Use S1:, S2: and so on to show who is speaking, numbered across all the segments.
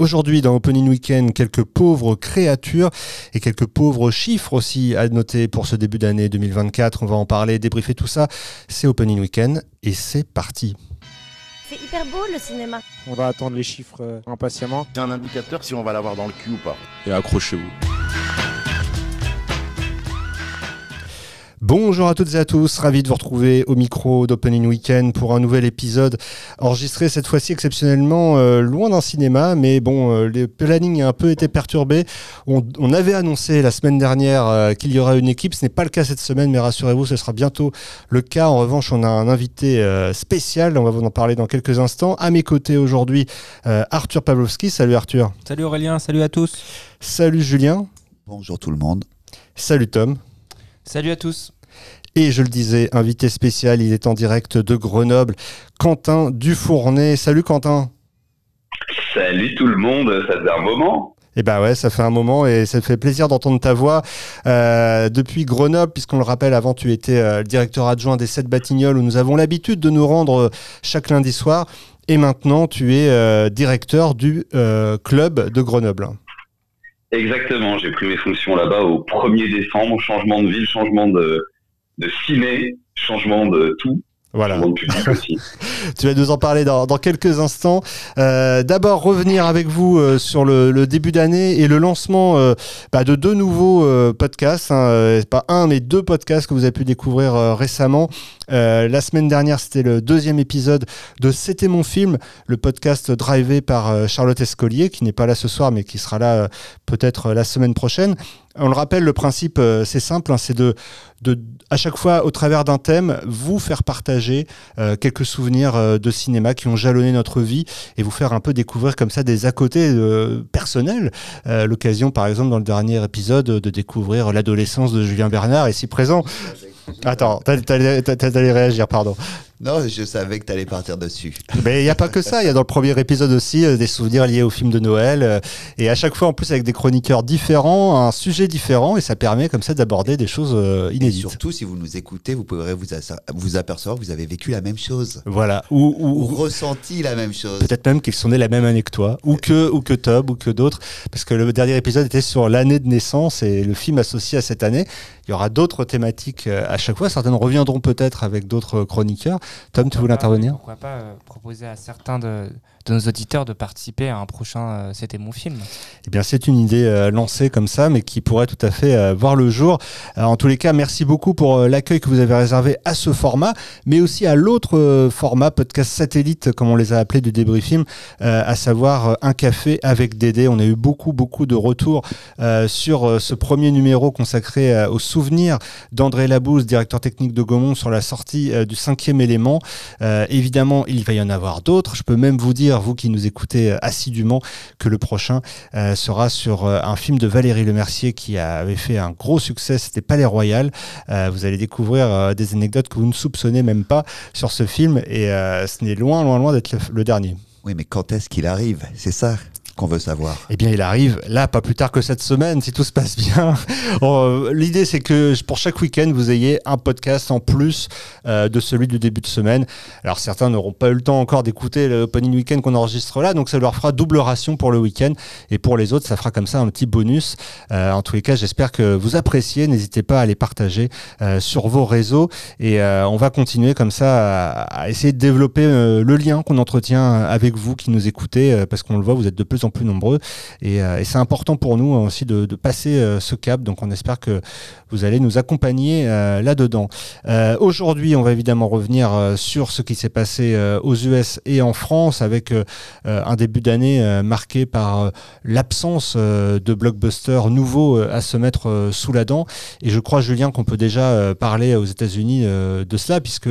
S1: Aujourd'hui, dans Opening Weekend, quelques pauvres créatures et quelques pauvres chiffres aussi à noter pour ce début d'année 2024. On va en parler, débriefer tout ça. C'est Opening Weekend et c'est parti.
S2: C'est hyper beau le cinéma.
S3: On va attendre les chiffres euh, impatiemment.
S4: C'est un indicateur si on va l'avoir dans le cul ou pas.
S5: Et accrochez-vous.
S1: Bonjour à toutes et à tous, ravi de vous retrouver au micro d'Opening Weekend pour un nouvel épisode enregistré cette fois-ci exceptionnellement euh, loin d'un cinéma, mais bon, euh, le planning a un peu été perturbé. On, on avait annoncé la semaine dernière euh, qu'il y aurait une équipe, ce n'est pas le cas cette semaine, mais rassurez-vous, ce sera bientôt le cas. En revanche, on a un invité euh, spécial, on va vous en parler dans quelques instants. À mes côtés aujourd'hui, euh, Arthur Pavlovski. Salut Arthur.
S5: Salut Aurélien, salut à tous.
S1: Salut Julien.
S6: Bonjour tout le monde.
S1: Salut Tom.
S5: Salut à tous.
S1: Et je le disais, invité spécial, il est en direct de Grenoble, Quentin Dufournet. Salut Quentin.
S7: Salut tout le monde, ça faisait un moment.
S1: Eh ben ouais, ça fait un moment et ça fait plaisir d'entendre ta voix euh, depuis Grenoble, puisqu'on le rappelle, avant tu étais euh, le directeur adjoint des Sept Batignolles, où nous avons l'habitude de nous rendre euh, chaque lundi soir. Et maintenant, tu es euh, directeur du euh, club de Grenoble.
S7: Exactement, j'ai pris mes fonctions là-bas au 1er décembre, changement de ville, changement de, de ciné, changement de tout,
S1: Voilà. Tu vas nous en parler dans, dans quelques instants. Euh, D'abord, revenir avec vous euh, sur le, le début d'année et le lancement euh, bah, de deux nouveaux euh, podcasts. Hein, euh, pas un, mais deux podcasts que vous avez pu découvrir euh, récemment. Euh, la semaine dernière, c'était le deuxième épisode de C'était mon film, le podcast drivé par Charlotte Escolier, qui n'est pas là ce soir, mais qui sera là euh, peut-être la semaine prochaine. On le rappelle, le principe, euh, c'est simple, hein, c'est de, de, à chaque fois, au travers d'un thème, vous faire partager euh, quelques souvenirs euh, de cinéma qui ont jalonné notre vie et vous faire un peu découvrir comme ça des à côté euh, personnels. Euh, L'occasion, par exemple, dans le dernier épisode, de découvrir l'adolescence de Julien Bernard, ici présent. Attends, t'allais réagir, pardon.
S6: Non, je savais que tu allais partir dessus.
S1: Mais il n'y a pas que ça. Il y a dans le premier épisode aussi euh, des souvenirs liés au film de Noël. euh, et à chaque fois, en plus, avec des chroniqueurs différents, un sujet différent. Et ça permet comme ça d'aborder des choses euh,
S6: Et
S1: inédites.
S6: surtout, si vous nous écoutez, vous pourrez vous, apercevoir que vous avez vécu la même chose.
S1: Voilà. Ou, ou-
S6: Ou ressenti la même chose.
S1: peut-être même qu'ils sont nés la même année que toi, ou que, ou que Tob, ou que d'autres. Parce que le dernier épisode était sur l'année de naissance et le film associé à cette année. Il y aura d'autres thématiques à chaque fois. Certaines reviendront peut-être avec d'autres chroniqueurs. Tom, tu voulais intervenir
S5: Pourquoi pas euh, proposer à certains de, de nos auditeurs de participer à un prochain euh, C'était mon film.
S1: Eh bien, c'est une idée euh, lancée comme ça, mais qui pourrait tout à fait voir le jour. En tous les cas, merci beaucoup pour l'accueil que vous avez réservé à ce format, mais aussi à l'autre format, podcast satellite, comme on les a appelés du débriefing, euh, à savoir un café avec Dédé. On a eu beaucoup, beaucoup de retours sur ce premier numéro consacré aux souvenirs d'André Labouze, directeur technique de Gaumont, sur la sortie du cinquième élément. Euh, évidemment, il va y en avoir d'autres. Je peux même vous dire, vous qui nous écoutez euh, assidûment, que le prochain euh, sera sur un film de Valérie Lemercier qui avait fait un gros succès, c'était Palais Royal. Vous allez découvrir des anecdotes que vous ne soupçonnez même pas sur ce film et ce n'est loin, loin, loin d'être le dernier.
S6: Oui, mais quand est-ce qu'il arrive? C'est ça qu'on veut savoir.
S1: Eh bien, il arrive là, pas plus tard que cette semaine, si tout se passe bien. Euh, L'idée, c'est que pour chaque week-end, vous ayez un podcast en plus euh, de celui du début de semaine. Alors, certains n'auront pas eu le temps encore d'écouter le opening week-end qu'on enregistre là, donc ça leur fera double ration pour le week-end. Et pour les autres, ça fera comme ça un petit bonus. Euh, en tous les cas, j'espère que vous appréciez. N'hésitez pas à les partager sur vos réseaux. Et on va continuer comme ça à, à essayer de développer le lien qu'on entretient avec vous qui nous écoutez, parce qu'on le voit, vous êtes de plus en plus nombreux. Et, euh, et c'est important pour nous hein, aussi de, passer euh, ce cap. Donc on espère que vous allez nous accompagner euh, là-dedans. Aujourd'hui, on va évidemment revenir sur ce qui s'est passé aux US et en France avec un début d'année marqué par l'absence de blockbusters nouveaux à se mettre sous la dent. Et je crois, Julien, qu'on peut déjà parler aux États-Unis de cela, puisque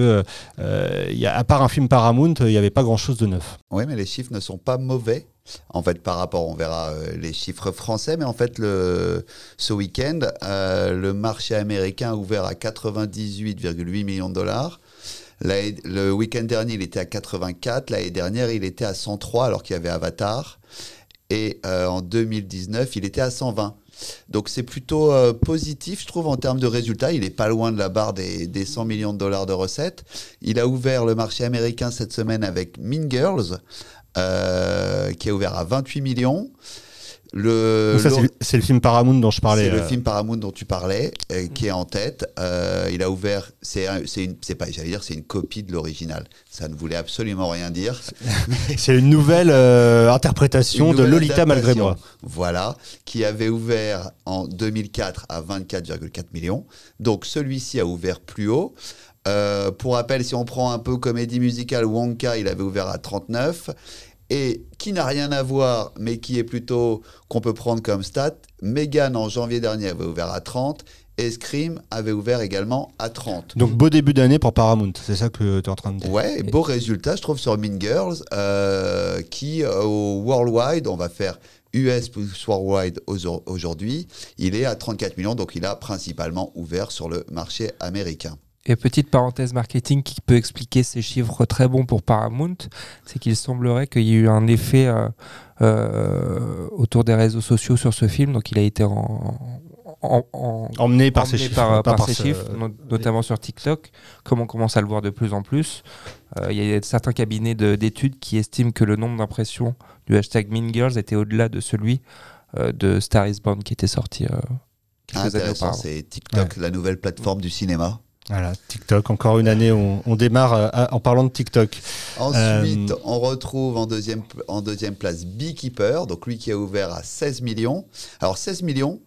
S1: euh, y a, à part un film Paramount, il n'y avait pas grand-chose de neuf.
S6: Oui, mais les chiffres ne sont pas mauvais. En fait, par rapport, on verra euh, les chiffres français, mais en fait, ce week-end, euh, le marché américain a ouvert à 98,8 millions de dollars. Le week-end dernier, il était à 84. L'année dernière, il était à 103 alors qu'il y avait Avatar. Et euh, en 2019, il était à 120. Donc c'est plutôt positif, je trouve, en termes de résultats. Il n'est pas loin de la barre des, des 100 millions de dollars de recettes. Il a ouvert le marché américain cette semaine avec Mean Girls, euh, qui a ouvert à 28 millions. Le,
S1: ça, c'est
S6: le-
S1: film Paramount dont je parlais.
S6: c'est le
S1: euh,
S6: film Paramount dont tu parlais, euh, qui est en tête. Euh, il a ouvert, c'est un- c'est une, c'est pas, j'allais dire, c'est une copie de l'original. Ça ne voulait absolument rien dire.
S1: C'est une nouvelle interprétation
S6: Une
S1: de Lolita malgré moi.
S6: Voilà, qui avait ouvert en 2004 à 24,4 millions. Donc celui-ci a ouvert plus haut. Euh, pour rappel, si on prend un peu comédie musicale, Wonka, il avait ouvert à 39. Et qui n'a rien à voir, mais qui est plutôt qu'on peut prendre comme stat, Megan en janvier dernier avait ouvert à 30 et Scream avait ouvert également à 30.
S1: Donc beau début d'année pour Paramount, c'est ça que tu es en train de dire.
S6: Ouais, beau résultat, je trouve, sur Mean Girls, euh, qui euh, au Worldwide, on va faire US plus Worldwide au- aujourd'hui, il est à 34 millions, donc il a principalement ouvert sur le marché américain.
S8: Et petite parenthèse marketing qui peut expliquer ces chiffres très bons pour Paramount, c'est qu'il semblerait qu'il y ait eu un effet euh, euh, autour des réseaux sociaux sur ce film, donc il a été en, en- en-
S1: Emmené par
S8: emmené
S1: ces chiffres.
S8: par,
S1: pas
S8: par ces
S1: ce-
S8: chiffres, no- notamment sur TikTok, comme on commence à le voir de plus en plus. Euh, Il y a certains cabinets de- d'études qui estiment que le nombre d'impressions du hashtag Mean Girls était au-delà de celui euh, de Star is Born qui était sorti euh, années
S6: Intéressant, c'est TikTok, la nouvelle plateforme du cinéma.
S1: Voilà, TikTok, encore une année, on, on démarre euh, à- en parlant de TikTok.
S6: Ensuite,
S1: Euh,
S6: on retrouve en deuxième, en deuxième place Beekeeper, donc lui qui a ouvert à 16 millions. Alors 16 millions,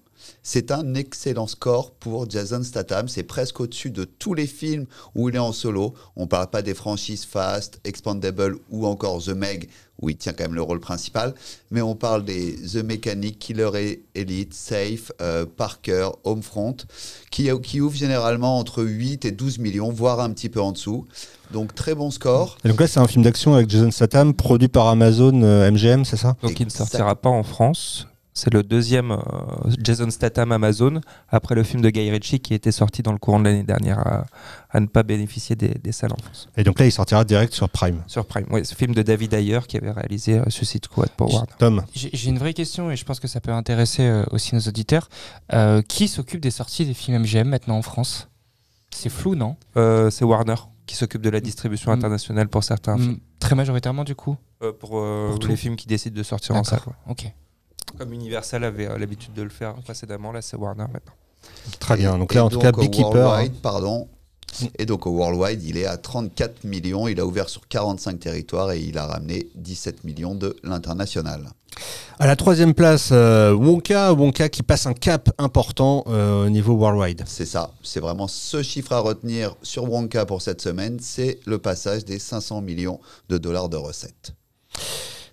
S6: c'est un excellent score pour Jason Statham. C'est presque au-dessus de tous les films où il est en solo. On ne parle pas des franchises Fast, Expandable ou encore The Meg, où il tient quand même le rôle principal. Mais on parle des The Mechanic, Killer Elite, Safe, euh, Parker, Homefront, qui, qui ouvrent généralement entre 8 et 12 millions, voire un petit peu en dessous. Donc très bon score.
S1: Et donc là, c'est un film d'action avec Jason Statham, produit par Amazon euh, MGM, c'est ça?
S8: Donc il ne sortira pas en France. C'est le deuxième euh, Jason Statham Amazon, après le film de Guy Ritchie qui était sorti dans le courant de l'année dernière à, à ne pas bénéficier des, des salles en France.
S1: Et donc là, il sortira direct sur Prime.
S8: Sur Prime, oui, ce film de David Ayer qui avait réalisé euh, Suicide Squad pour Warner.
S1: Tom,
S5: J'ai une vraie question et je pense que ça peut intéresser euh, aussi nos auditeurs. Euh, qui s'occupe des sorties des films MGM maintenant en France? C'est flou, non?
S8: Euh, c'est Warner qui s'occupe de la distribution
S5: Mm.
S8: internationale pour certains films.
S5: Mm, Très majoritairement du coup?
S8: Euh, pour euh,
S5: Pour
S8: les
S5: tout.
S8: films qui décident de sortir en salle.
S5: Ok.
S8: Comme Universal avait euh, l'habitude de le faire précédemment, là c'est Warner maintenant.
S1: très bien. Donc là, en tout cas,
S6: au
S1: Beekeeper. hein.
S6: Worldwide, pardon. Et donc au Worldwide, il est à 34 millions. Il a ouvert sur 45 territoires et il a ramené 17 millions de l'international.
S1: À la troisième place, euh, Wonka, Wonka qui passe un cap important euh, au niveau worldwide.
S6: C'est ça. C'est vraiment ce chiffre à retenir sur Wonka pour cette semaine. C'est le passage des 500 millions de dollars de recettes.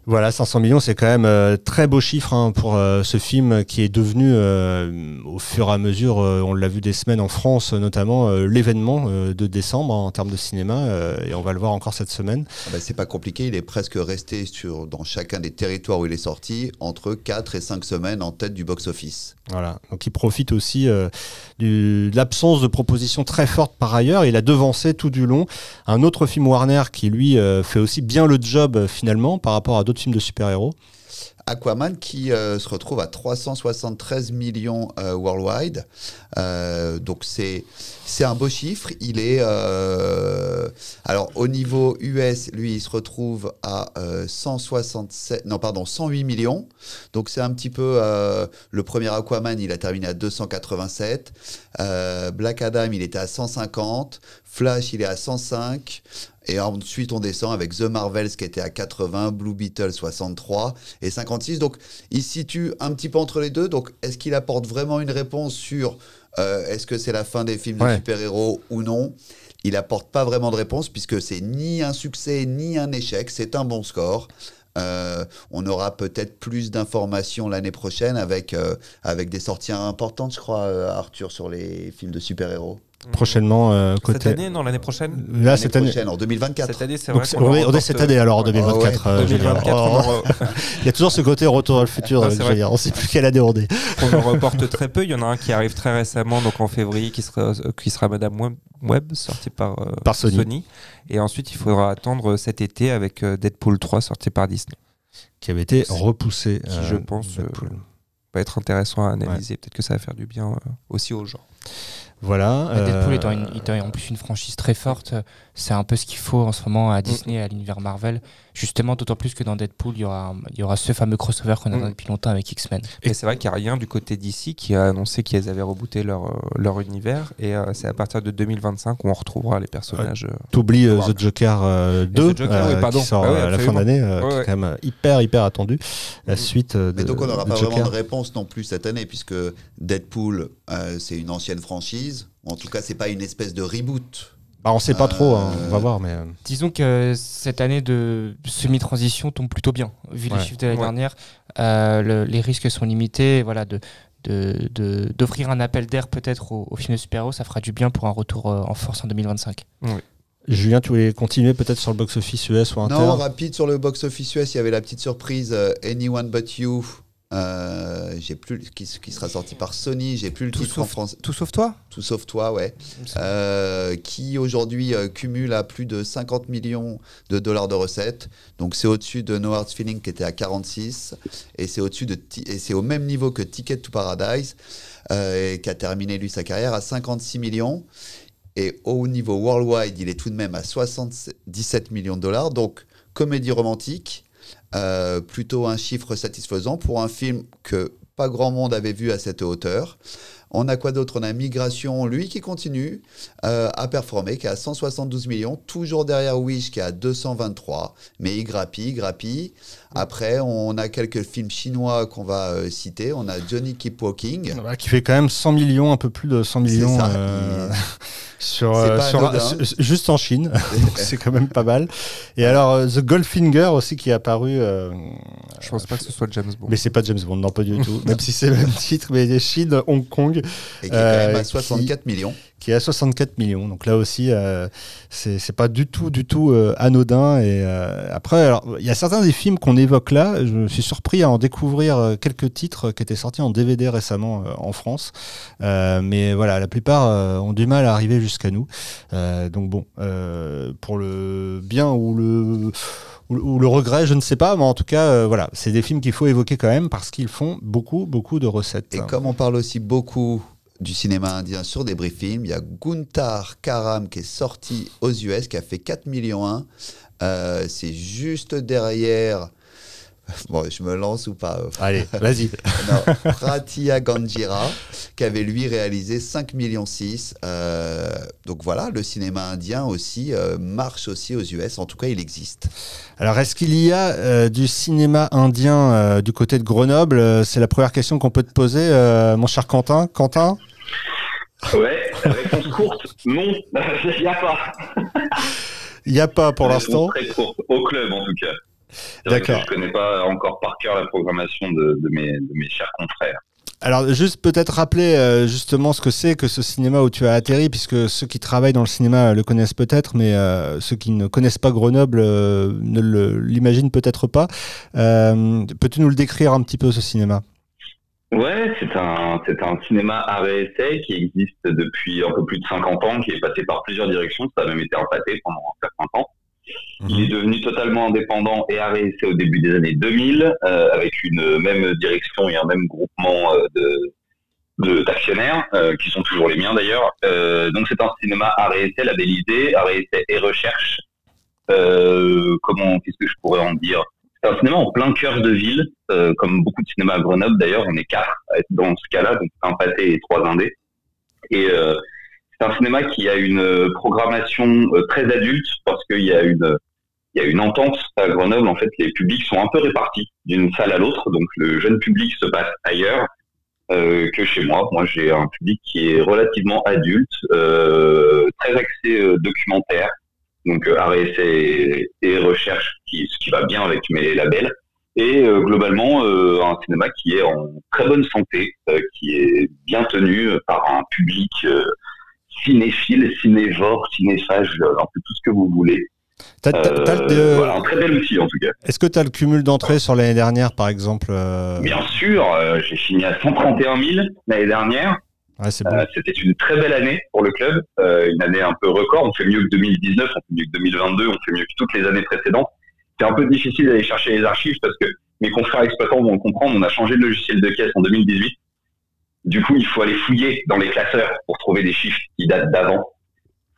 S1: Voilà, 500 millions, c'est quand même euh, très beau chiffre hein, pour euh, ce film qui est devenu, euh, au fur et à mesure, euh, on l'a vu des semaines en France, notamment l'événement de décembre hein, en termes de cinéma, et on va le voir encore cette semaine.
S6: Ah ben, c'est pas compliqué. Il est presque resté sur, dans chacun des territoires où il est sorti entre 4 et 5 semaines en tête du box-office.
S1: Voilà, donc il profite aussi euh, de l'absence de propositions très fortes par ailleurs. Il a devancé tout du long un autre film Warner qui lui euh, fait aussi bien le job euh, finalement par rapport à d'autres films de super-héros.
S6: Aquaman qui euh, se retrouve à 373 millions euh, worldwide. Euh, donc c'est un beau chiffre. Il est alors au niveau US, lui, il se retrouve à euh, 167 non pardon 108 millions. Donc c'est un petit peu le premier Aquaman, il a terminé à 287. Euh, Black Adam, il était à 150. Flash, il est à 105. Et ensuite, on descend avec The Marvels qui était à 80, Blue Beetle 63 et 56. Donc, il se situe un petit peu entre les deux. Donc, est-ce qu'il apporte vraiment une réponse sur euh, est-ce que c'est la fin des films de super-héros ou non? Il apporte pas vraiment de réponse puisque c'est ni un succès ni un échec. C'est un bon score. Euh, on aura peut-être plus d'informations l'année prochaine avec, euh, avec des sorties importantes, je crois, Arthur, sur les films de super-héros.
S1: Prochainement, euh, côté.
S8: Cette année, non, l'année prochaine
S1: Là, cette année.
S6: prochaine, en 2024.
S8: Cette année, c'est vrai
S1: on, est, on est
S8: reporte,
S1: cette année alors en
S6: ouais,
S1: 2024. euh, dire.
S8: 2024, on en re-
S1: Il y a toujours ce côté retour dans le futur.
S8: Ah,
S1: euh. On ne sait plus quelle année on est.
S8: on en reporte très peu. Il y en a un qui arrive très récemment, donc en février, qui sera, euh, qui sera Madame Web, Web, sorti par, euh,
S1: Par Sony.
S8: Et ensuite, il faudra attendre cet été avec euh, Deadpool 3, sorti par Disney.
S1: Qui avait été repoussé.
S8: Qui,
S1: euh,
S8: je pense, euh, va être intéressant à analyser. Peut-être que ça va faire du bien euh, aussi aux gens.
S1: Voilà.
S5: Bah, Deadpool
S1: euh,
S5: étant, une- étant en plus une franchise très forte, c'est un peu ce qu'il faut en ce moment à Disney et à l'univers Marvel. Justement, d'autant plus que dans Deadpool, il y aura, il y aura ce fameux crossover qu'on attend
S8: Mm.
S5: depuis longtemps avec X-Men.
S8: Et c'est vrai qu'il n'y a rien du côté d'ici qui a annoncé qu'ils avaient rebooté leur, euh, leur univers. Et euh, c'est à partir de 2025 où on retrouvera les personnages. euh,
S1: T'oublies euh. The Joker euh, 2
S8: The Joker, oui, pardon.
S1: qui sort
S8: Ah oui,
S1: à la fin d'année, euh,
S8: Ouais,
S1: qui est
S8: ouais.
S1: quand même hyper hyper attendu. La
S8: Mhm.
S1: suite euh, de
S6: Mais donc on n'aura pas
S1: Joker.
S6: vraiment de réponse non plus cette année, puisque Deadpool, euh, c'est une ancienne franchise. En tout cas, c'est pas une espèce de reboot.
S1: Bah, on sait pas
S6: Euh,
S1: trop, hein, on va voir, mais euh,
S5: Disons que cette année de semi-transition tombe plutôt bien. Vu
S1: Ouais.
S5: les chiffres de l'année
S8: Ouais.
S5: dernière, euh, le- les risques sont limités. Voilà, de, de- de- d'offrir un appel d'air peut-être au, au film de super-héros, ça fera du bien pour un retour euh, en force en 2025.
S1: Julien, tu voulais continuer peut-être sur le box-office US ou
S6: Non,
S1: interne
S6: rapide sur le box-office US, il y avait la petite surprise euh, Anyone But You. Euh, j'ai plus qui, qui sera sorti par Sony, j'ai plus le
S8: Tout
S6: titre en
S8: sauf-
S6: français.
S8: Tout sauf toi?
S6: Tout sauf toi, ouais. Euh, qui aujourd'hui euh, cumule à plus de 50 millions de dollars de recettes. Donc c'est au-dessus de No Hard Feeling qui était à 46 et c'est au-dessus de et c'est au même niveau que Ticket to Paradise et qui a terminé lui sa carrière à 56 millions. Et au niveau worldwide, il est tout de même à 77 millions de dollars. Donc comédie romantique, euh, plutôt un chiffre satisfaisant pour un film que pas grand monde avait vu à cette hauteur. On a quoi d'autre? On a Migration, lui qui continue euh, à performer, qui est à 172 millions, toujours derrière Wish qui est à 223, mais il grappille, il grappille. Après, on a quelques films chinois qu'on va euh, citer. On a Johnny Keep Walking.
S1: Bah, qui fait quand même 100 millions, un peu plus de 100 millions
S6: ça,
S1: euh, sur, euh, sur- su- juste en Chine. c'est quand même pas mal. Et alors, euh, The Goldfinger aussi qui est apparu. euh,
S8: Je pense pas que ce soit James Bond.
S1: mais c'est pas James Bond, non, pas du tout. Même si c'est le même titre, mais Chine, Hong Kong,
S6: Et qui est quand
S1: Euh,
S6: même à
S1: qui-
S6: 64 millions.
S1: Qui est à 64 millions. Donc là aussi, euh, c'est pas du tout, du tout euh, anodin. Et euh, après, il y a certains des films qu'on évoque là. Je suis surpris à en découvrir euh, quelques titres qui étaient sortis en DVD récemment euh, en France. Euh, mais voilà, la plupart euh, ont du mal à arriver jusqu'à nous. Euh, donc bon, euh, pour le bien ou le ou le regret, je ne sais pas, mais en tout cas, euh, voilà, c'est des films qu'il faut évoquer quand même parce qu'ils font beaucoup, beaucoup de recettes.
S6: Et comme on parle aussi beaucoup du cinéma indien sur des films, il y a Guntar Karam qui est sorti aux US, qui a fait 4 millions 1. Euh, c'est juste derrière. Bon, je me lance ou pas euh,
S1: Allez, vas-y.
S6: Non, Pratia Ganjira, qui avait lui réalisé 5 millions 6. Euh, donc voilà, le cinéma indien aussi euh, marche aussi aux US. En tout cas, il existe.
S1: Alors, est-ce qu'il y a euh, du cinéma indien euh, du côté de Grenoble? C'est la première question qu'on peut te poser, euh, mon cher Quentin. Quentin?
S7: Ouais, réponse courte, non, il n'y a pas.
S1: Il n'y a pas pour l'instant.
S7: Très courte, au club en tout cas.
S1: D'accord.
S7: Je connais pas encore par cœur la programmation de, de mes, de mes chers confrères.
S1: Alors, juste peut-être rappeler euh, justement ce que c'est que ce cinéma où tu as atterri, puisque ceux qui travaillent dans le cinéma le connaissent peut-être, mais euh, ceux qui ne connaissent pas Grenoble euh, ne l'imaginent peut-être pas. Peux-tu nous le décrire un petit peu, ce cinéma?
S7: Ouais, c'est un, c'est un cinéma art et essai qui existe depuis un peu plus de 50 ans, qui est passé par plusieurs directions. Ça a même été empâté pendant un certain temps. Il est devenu totalement indépendant et essai au début des années 2000, euh, avec une même direction et un même groupement euh, de d'actionnaires, euh, qui sont toujours les miens d'ailleurs. Euh, donc c'est un cinéma essai labellisé, art et recherche. Comment, qu'est-ce que je pourrais en dire? C'est un cinéma en plein cœur de ville, comme beaucoup de cinémas à Grenoble d'ailleurs, on est quatre dans ce cas-là, donc un pâté et trois indés. Et c'est un cinéma qui a une euh, programmation euh, très adulte parce qu'il y a une il y a une entente à Grenoble. En fait, les publics sont un peu répartis d'une salle à l'autre, donc le jeune public se passe ailleurs euh, que chez moi. Moi, j'ai un public qui est relativement adulte, euh, très axé euh, documentaire, donc euh, art et et, recherche, qui, ce qui va bien avec mes labels. Et euh, globalement, euh, un cinéma qui est en très bonne santé, euh, qui est bien tenu euh, par un public euh, cinéphile, cinévore, cinéphage, euh, un peu tout ce que vous voulez.
S1: T'as- t'as-
S7: Euh,
S1: t'as le-
S7: Voilà, un très bel outil en tout cas.
S1: Est-ce que tu as le cumul d'entrées sur l'année dernière, par exemple euh,
S7: Bien sûr, euh, j'ai fini à 131 000 l'année dernière.
S1: Ouais, c'est bon.
S7: Euh, C'était une très belle année pour le club, euh, une année un peu record. On fait mieux que 2019, on fait mieux que 2022, on fait mieux que toutes les années précédentes. C'est un peu difficile d'aller chercher les archives parce que mes confrères exploitants vont le comprendre. On a changé de logiciel de caisse en 2018. Du coup, il faut aller fouiller dans les classeurs pour trouver des chiffres qui datent d'avant,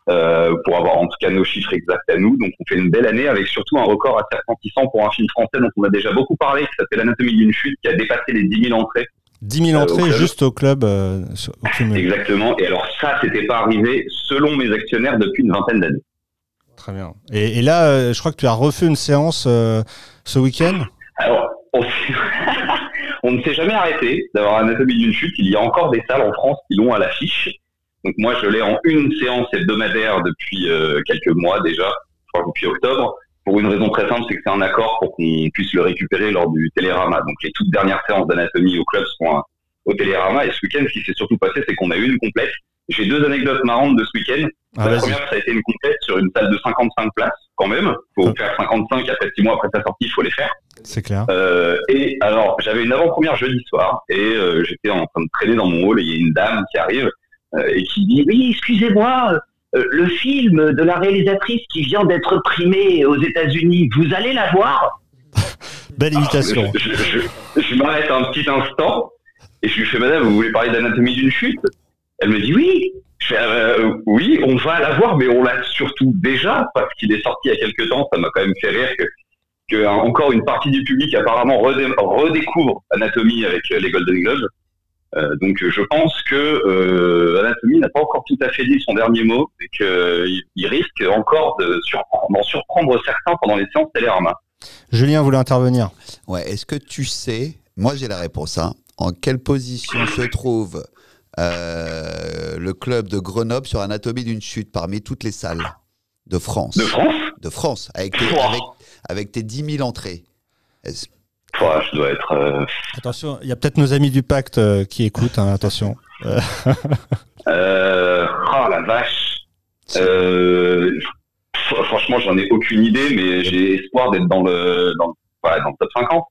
S7: euh, pour avoir en tout cas nos chiffres exacts à nous. Donc, on fait une belle année avec surtout un record assez retentissant pour un film français dont on a déjà beaucoup parlé, qui s'appelle L'anatomie d'une chute, qui a dépassé les 10 000 entrées.
S1: 10 000
S7: Euh, au
S1: entrées juste au club. euh, au.
S7: Exactement. Et alors ça, c'était pas arrivé selon mes actionnaires depuis une vingtaine d'années.
S1: Très bien. Et, et là, euh, je crois que tu as refait une séance ce week-end?
S7: Alors, on, s'est- on ne s'est jamais arrêté d'avoir Anatomie d'une chute. Il y a encore des salles en France qui l'ont à l'affiche. Donc moi, je l'ai en une séance hebdomadaire depuis euh, quelques mois déjà, je crois depuis octobre, pour une raison très simple, c'est que c'est un accord pour qu'on puisse le récupérer lors du Télérama. Donc les toutes dernières séances d'anatomie au club seront à- au Télérama. Et ce week-end, ce qui s'est surtout passé, c'est qu'on a eu une complète. J'ai deux anecdotes marrantes de ce week-end.
S1: Ah,
S7: la première, ça a été une complète sur une salle de 55 places, quand même. faut faire 55, après six mois après sa sortie, il faut les faire.
S1: C'est clair.
S7: Euh, et alors, j'avais une avant-première jeudi soir et euh, j'étais en train de traîner dans mon hall et il y a une dame qui arrive euh, et qui dit oui, excusez-moi, le film de la réalisatrice qui vient d'être primé aux États-Unis, vous allez la voir?
S1: Belle imitation.
S7: Je, je- je- je m'arrête un petit instant et je lui fais Madame, vous voulez parler d'anatomie d'une chute? Elle me dit oui. Euh, oui, on va la voir, mais on l'a surtout déjà parce qu'il est sorti il y a quelques temps. Ça m'a quand même fait rire que, euh, encore une partie du public apparemment redé- redécouvre Anatomie avec euh, les Golden Globes. Euh, donc je pense que euh, n'a pas encore tout à fait dit son dernier mot et qu'il il risque encore d'en surprendre certains pendant les séances Télérama.
S1: Julien voulait intervenir.
S6: Ouais, est-ce que tu sais, moi j'ai la réponse, hein, en quelle position se trouve euh, le club de Grenoble sur Anatomie d'une chute parmi toutes les salles de France
S7: De France
S6: De France, avec tes, avec, avec tes 10 000 entrées. Est-ce-
S7: Ouah, je dois être euh,
S1: Attention, il y a peut-être nos amis du pacte euh, qui écoutent. hein, attention.
S7: Euh, oh la vache. Euh, fr- franchement, j'en ai aucune idée, mais j'ai espoir d'être dans le, dans, ouais, dans le top 50.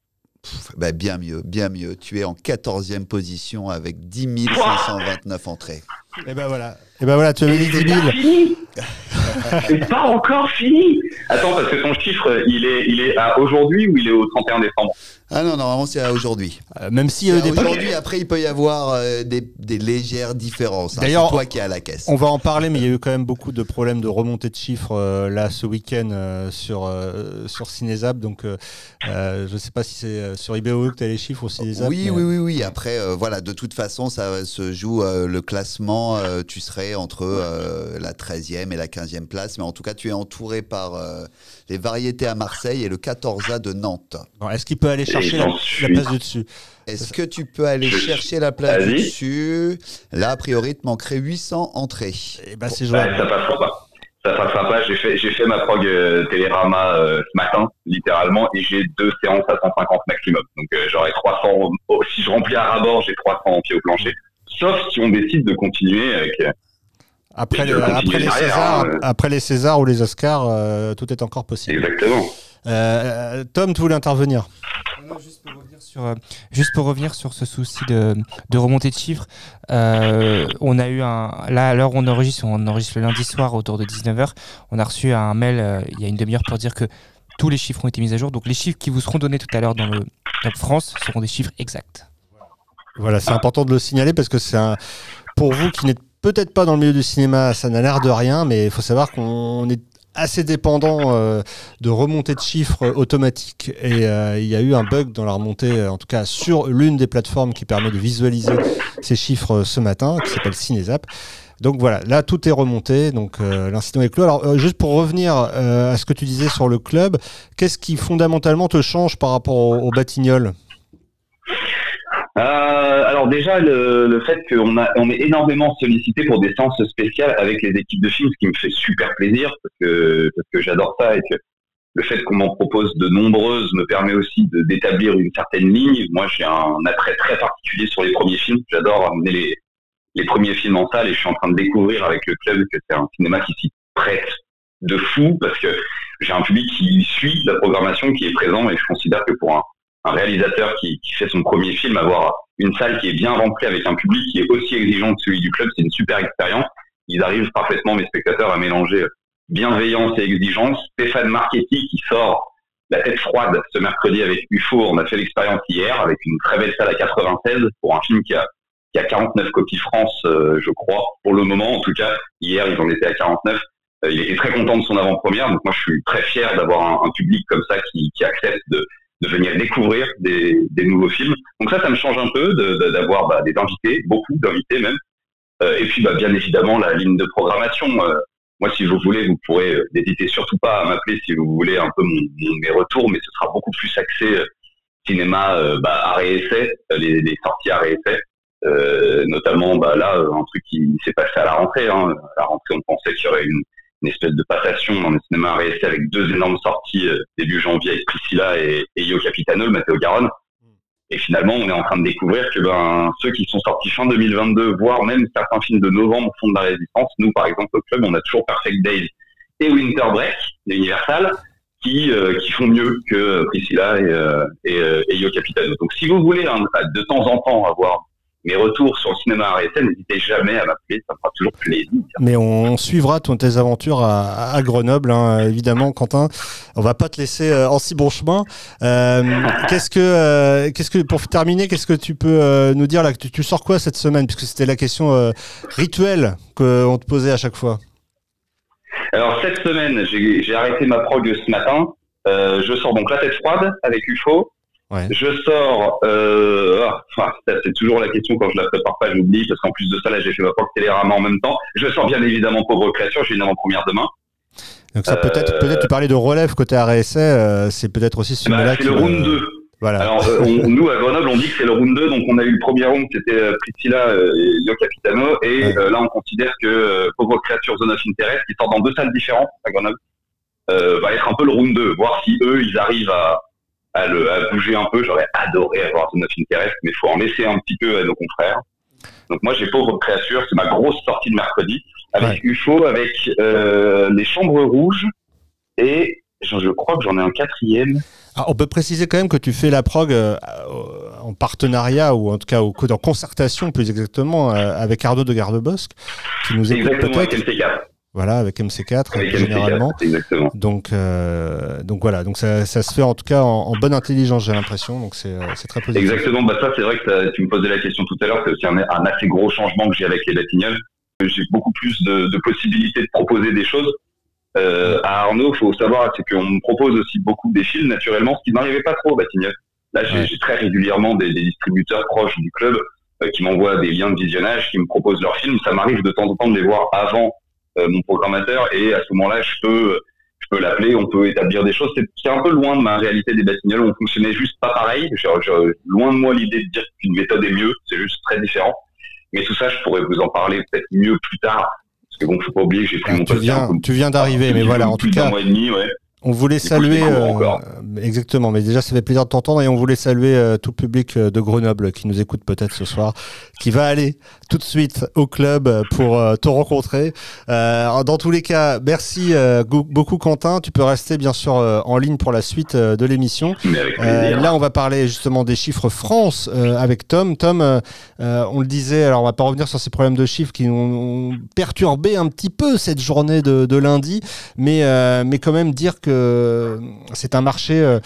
S6: Pff, bah, bien mieux, bien mieux. Tu es en 14e position avec 10 529 entrées.
S1: Et ben voilà. Et ben voilà, tu avais dit 10
S7: C'est
S1: 000.
S7: pas fini. C'est pas encore fini. Attends, parce que ton chiffre, il est, il est à aujourd'hui ou il est au 31 décembre
S6: Ah non, normalement c'est à aujourd'hui.
S1: Euh, Même s'il y a eu
S6: C'est à
S1: des
S6: Aujourd'hui, après il peut y avoir euh, des, des légères différences. hein.
S1: D'ailleurs,
S6: c'est toi qui es à la caisse.
S1: On va en parler, mais il y a eu quand même beaucoup de problèmes de remontée de chiffres euh, là ce week-end euh, sur euh, sur Cinezab. Donc, euh, euh, je ne sais pas si c'est euh, sur IBO que tu as les chiffres ou Cinezab.
S6: Oui,
S1: mais-
S6: oui, oui, oui. Après, euh, voilà, de toute façon, ça se joue euh, le classement. euh, tu serais entre euh, la 13e et la 15e place. Mais en tout cas, tu es entouré par euh, les variétés à Marseille et le 14A de Nantes.
S1: Bon, Est-ce qu'il peut aller chercher la, place du dessus?
S6: Est-ce que tu peux aller
S7: Je-
S6: chercher la place
S7: Vas-y.
S6: dessus? Là, a priori, il te manquerait 800 entrées.
S1: Eh ben, c'est
S7: Ouais,
S1: jouable.
S7: ça passera pas. Ça passera pas. J'ai fait, j'ai fait ma prog euh, Télérama euh, ce matin, littéralement, et j'ai deux séances à 150 maximum. Donc euh, j'aurai 300. oh, si je remplis à rabord, j'ai 300 en pied au plancher. Sauf si on décide de continuer avec. Euh,
S1: Après, les,
S7: continue
S1: après, les
S7: derrière,
S1: Césars,
S7: hein.
S1: après les Césars ou les Oscars, euh, tout est encore possible.
S7: Exactement.
S1: Euh, Tom, tu voulais intervenir
S5: juste, pour revenir sur, euh, juste pour revenir sur ce souci de, de remontée de chiffres, euh, on a eu un. Là, à l'heure où on enregistre, on enregistre le lundi soir autour de 19h. On a reçu un mail euh, il y a une demi-heure pour dire que tous les chiffres ont été mis à jour. Donc les chiffres qui vous seront donnés tout à l'heure dans le Top France seront des chiffres exacts.
S1: Voilà, c'est important de le signaler parce que c'est un. Pour vous qui n'êtes peut-être pas dans le milieu du cinéma, ça n'a l'air de rien, mais il faut savoir qu'on est assez dépendant euh, de remontées de chiffres automatiques et euh, il y a eu un bug dans la remontée, euh, en tout cas sur l'une des plateformes qui permet de visualiser ces chiffres ce matin, qui s'appelle Cinezap. Donc voilà, là tout est remonté, donc l'incident est clos. Alors juste pour revenir à ce que tu disais sur le club, qu'est-ce qui fondamentalement te change par rapport au, au Batignolles?
S7: Euh, alors déjà le, fait qu'on a on est énormément sollicité pour des séances spéciales avec les équipes de films, ce qui me fait super plaisir parce que parce que j'adore ça et que le fait qu'on m'en propose de nombreuses me permet aussi d'établir une certaine ligne. Moi, j'ai un attrait très particulier sur les premiers films. J'adore amener les premiers films en salle et je suis en train de découvrir avec le club que c'est un cinéma qui s'y prête de fou parce que j'ai un public qui suit la programmation, qui est présent et je considère que pour un un réalisateur qui, fait son premier film, avoir une salle qui est bien remplie avec un public qui est aussi exigeant que celui du club, c'est une super expérience. Ils arrivent parfaitement, mes spectateurs, à mélanger bienveillance et exigence. Stéphane Marchetti qui sort la tête froide ce mercredi avec UFO. On a fait l'expérience hier avec une très belle salle à 96 pour un film qui a qui a 49 copies France, euh, je crois, pour le moment. En tout cas, hier, ils en étaient à 49. Euh, il était très content de son avant-première. Donc moi, je suis très fier d'avoir un, public comme ça qui accepte de, de, venir découvrir des, nouveaux films. Donc ça, ça me change un peu d'avoir bah, des invités, beaucoup d'invités même. Euh, et puis, bah, bien évidemment, la ligne de programmation. Euh, moi, si vous voulez, vous pourrez, euh, n'hésiter surtout pas à m'appeler si vous voulez un peu mon, mes retours, mais ce sera beaucoup plus axé cinéma, bah, arrêt essai, les, les sorties arrêt essai. Euh, notamment bah, là un truc qui s'est passé à la rentrée. Hein. À la rentrée, on pensait qu'il y aurait une, une espèce de passation dans le cinéma réussi avec deux énormes sorties euh, début janvier avec Priscilla et, et Yo Capitano, le Matteo Garonne. Et finalement, on est en train de découvrir que ben, ceux qui sont sortis fin 2022, voire même certains films de novembre font de la résistance. Nous, par exemple, au club, on a toujours Perfect Days et Winter Break, l'Universal, qui, euh, qui font mieux que Priscilla et, euh, et, euh, et, Yo Capitano. Donc, si vous voulez hein, de temps en temps avoir mes retours sur le cinéma RSN, n'hésitez jamais à m'appeler, ça me fera toujours plaisir.
S1: Mais on suivra ton, tes aventures à, à Grenoble, hein, évidemment, Quentin. On va pas te laisser euh, en si bon chemin. Euh, qu'est-ce que, euh, qu'est-ce que, pour terminer, qu'est-ce que tu peux euh, nous dire là tu, tu, sors quoi cette semaine, puisque c'était la question rituelle qu'on te posait à chaque fois.
S7: Alors cette semaine, j'ai arrêté ma prog ce matin. je sors donc la tête froide avec UFO. Ouais. Je sors, euh, enfin, c'est toujours la question quand je la prépare pas, j'oublie, parce qu'en plus de ça, là, j'ai fait ma propre télérama en même temps. Je sors bien évidemment Pauvre Créature, j'ai une avant-première demain.
S1: Donc ça, peut-être, euh... peut-être tu parlais de relève côté RSA, euh, c'est peut-être aussi ce
S7: bah, C'est le round 2. Voilà. Alors, euh, on, nous, à Grenoble, on dit que c'est le round 2, donc on a eu le premier round, c'était Priscilla et Yo Capitano, et ouais. là, on considère que Pauvre Créature Zone of Interest, qui sort dans deux salles différentes à Grenoble, va être un peu le round 2, voir si eux, ils arrivent à, à, le, à bouger un peu. J'aurais adoré avoir Zone of Interest, mais il faut en laisser un petit peu à nos confrères. Donc moi, j'ai Pauvre Créature, c'est ma grosse sortie de mercredi, avec ouais. UFO, avec euh, les Chambres Rouges, et je, crois que j'en ai un quatrième.
S1: Ah, on peut préciser quand même que tu fais la prog euh, en partenariat, ou en tout cas en concertation plus exactement, euh, avec Arnaud de Gardebosque, qui nous écoute peut-être. Voilà, avec MC4
S7: avec
S1: généralement.
S7: MC4, exactement.
S1: Donc, euh, donc voilà, donc ça, ça, se fait en tout cas en, en bonne intelligence, j'ai l'impression. Donc c'est très positif.
S7: Exactement. Bah ça, c'est vrai que tu me posais la question tout à l'heure. C'est aussi un, un, assez gros changement que j'ai avec les Batignolles. J'ai beaucoup plus de, de, possibilités de proposer des choses. Euh, à Arnaud, faut savoir, c'est qu'on me propose aussi beaucoup des films naturellement, ce qui n'arrivait pas trop à Batignolles. Là, j'ai ouais. très régulièrement des, des, distributeurs proches du club euh, qui m'envoient des liens de visionnage, qui me proposent leurs films. Ça m'arrive de temps en temps de les voir avant euh, mon programmateur et à ce moment-là, je peux, je peux l'appeler, on peut établir des choses. C'est un peu loin de ma réalité des Batignolles où on fonctionnait juste pas pareil. Je, je, loin de moi l'idée de dire qu'une méthode est mieux, c'est juste très différent. Mais tout ça, je pourrais vous en parler peut-être mieux plus tard. Parce que bon, faut pas oublier que j'ai pris
S1: ah,
S7: mon
S1: tu viens, tu viens d'arriver, mais voilà, en tout cas.
S7: Mois et demi, ouais.
S1: On voulait saluer, euh, exactement, mais déjà ça fait plaisir de t'entendre et on voulait saluer euh, tout le public de Grenoble qui nous écoute peut-être ce soir, qui va aller tout de suite au club pour euh, te rencontrer. Euh, dans tous les cas, merci euh, beaucoup Quentin. Tu peux rester bien sûr en ligne pour la suite de l'émission. là, on va parler justement des chiffres France avec Tom. Tom, on le disait, alors on va pas revenir sur ces problèmes de chiffres qui ont, perturbé un petit peu cette journée de, de lundi, mais mais quand même dire que c'est un marché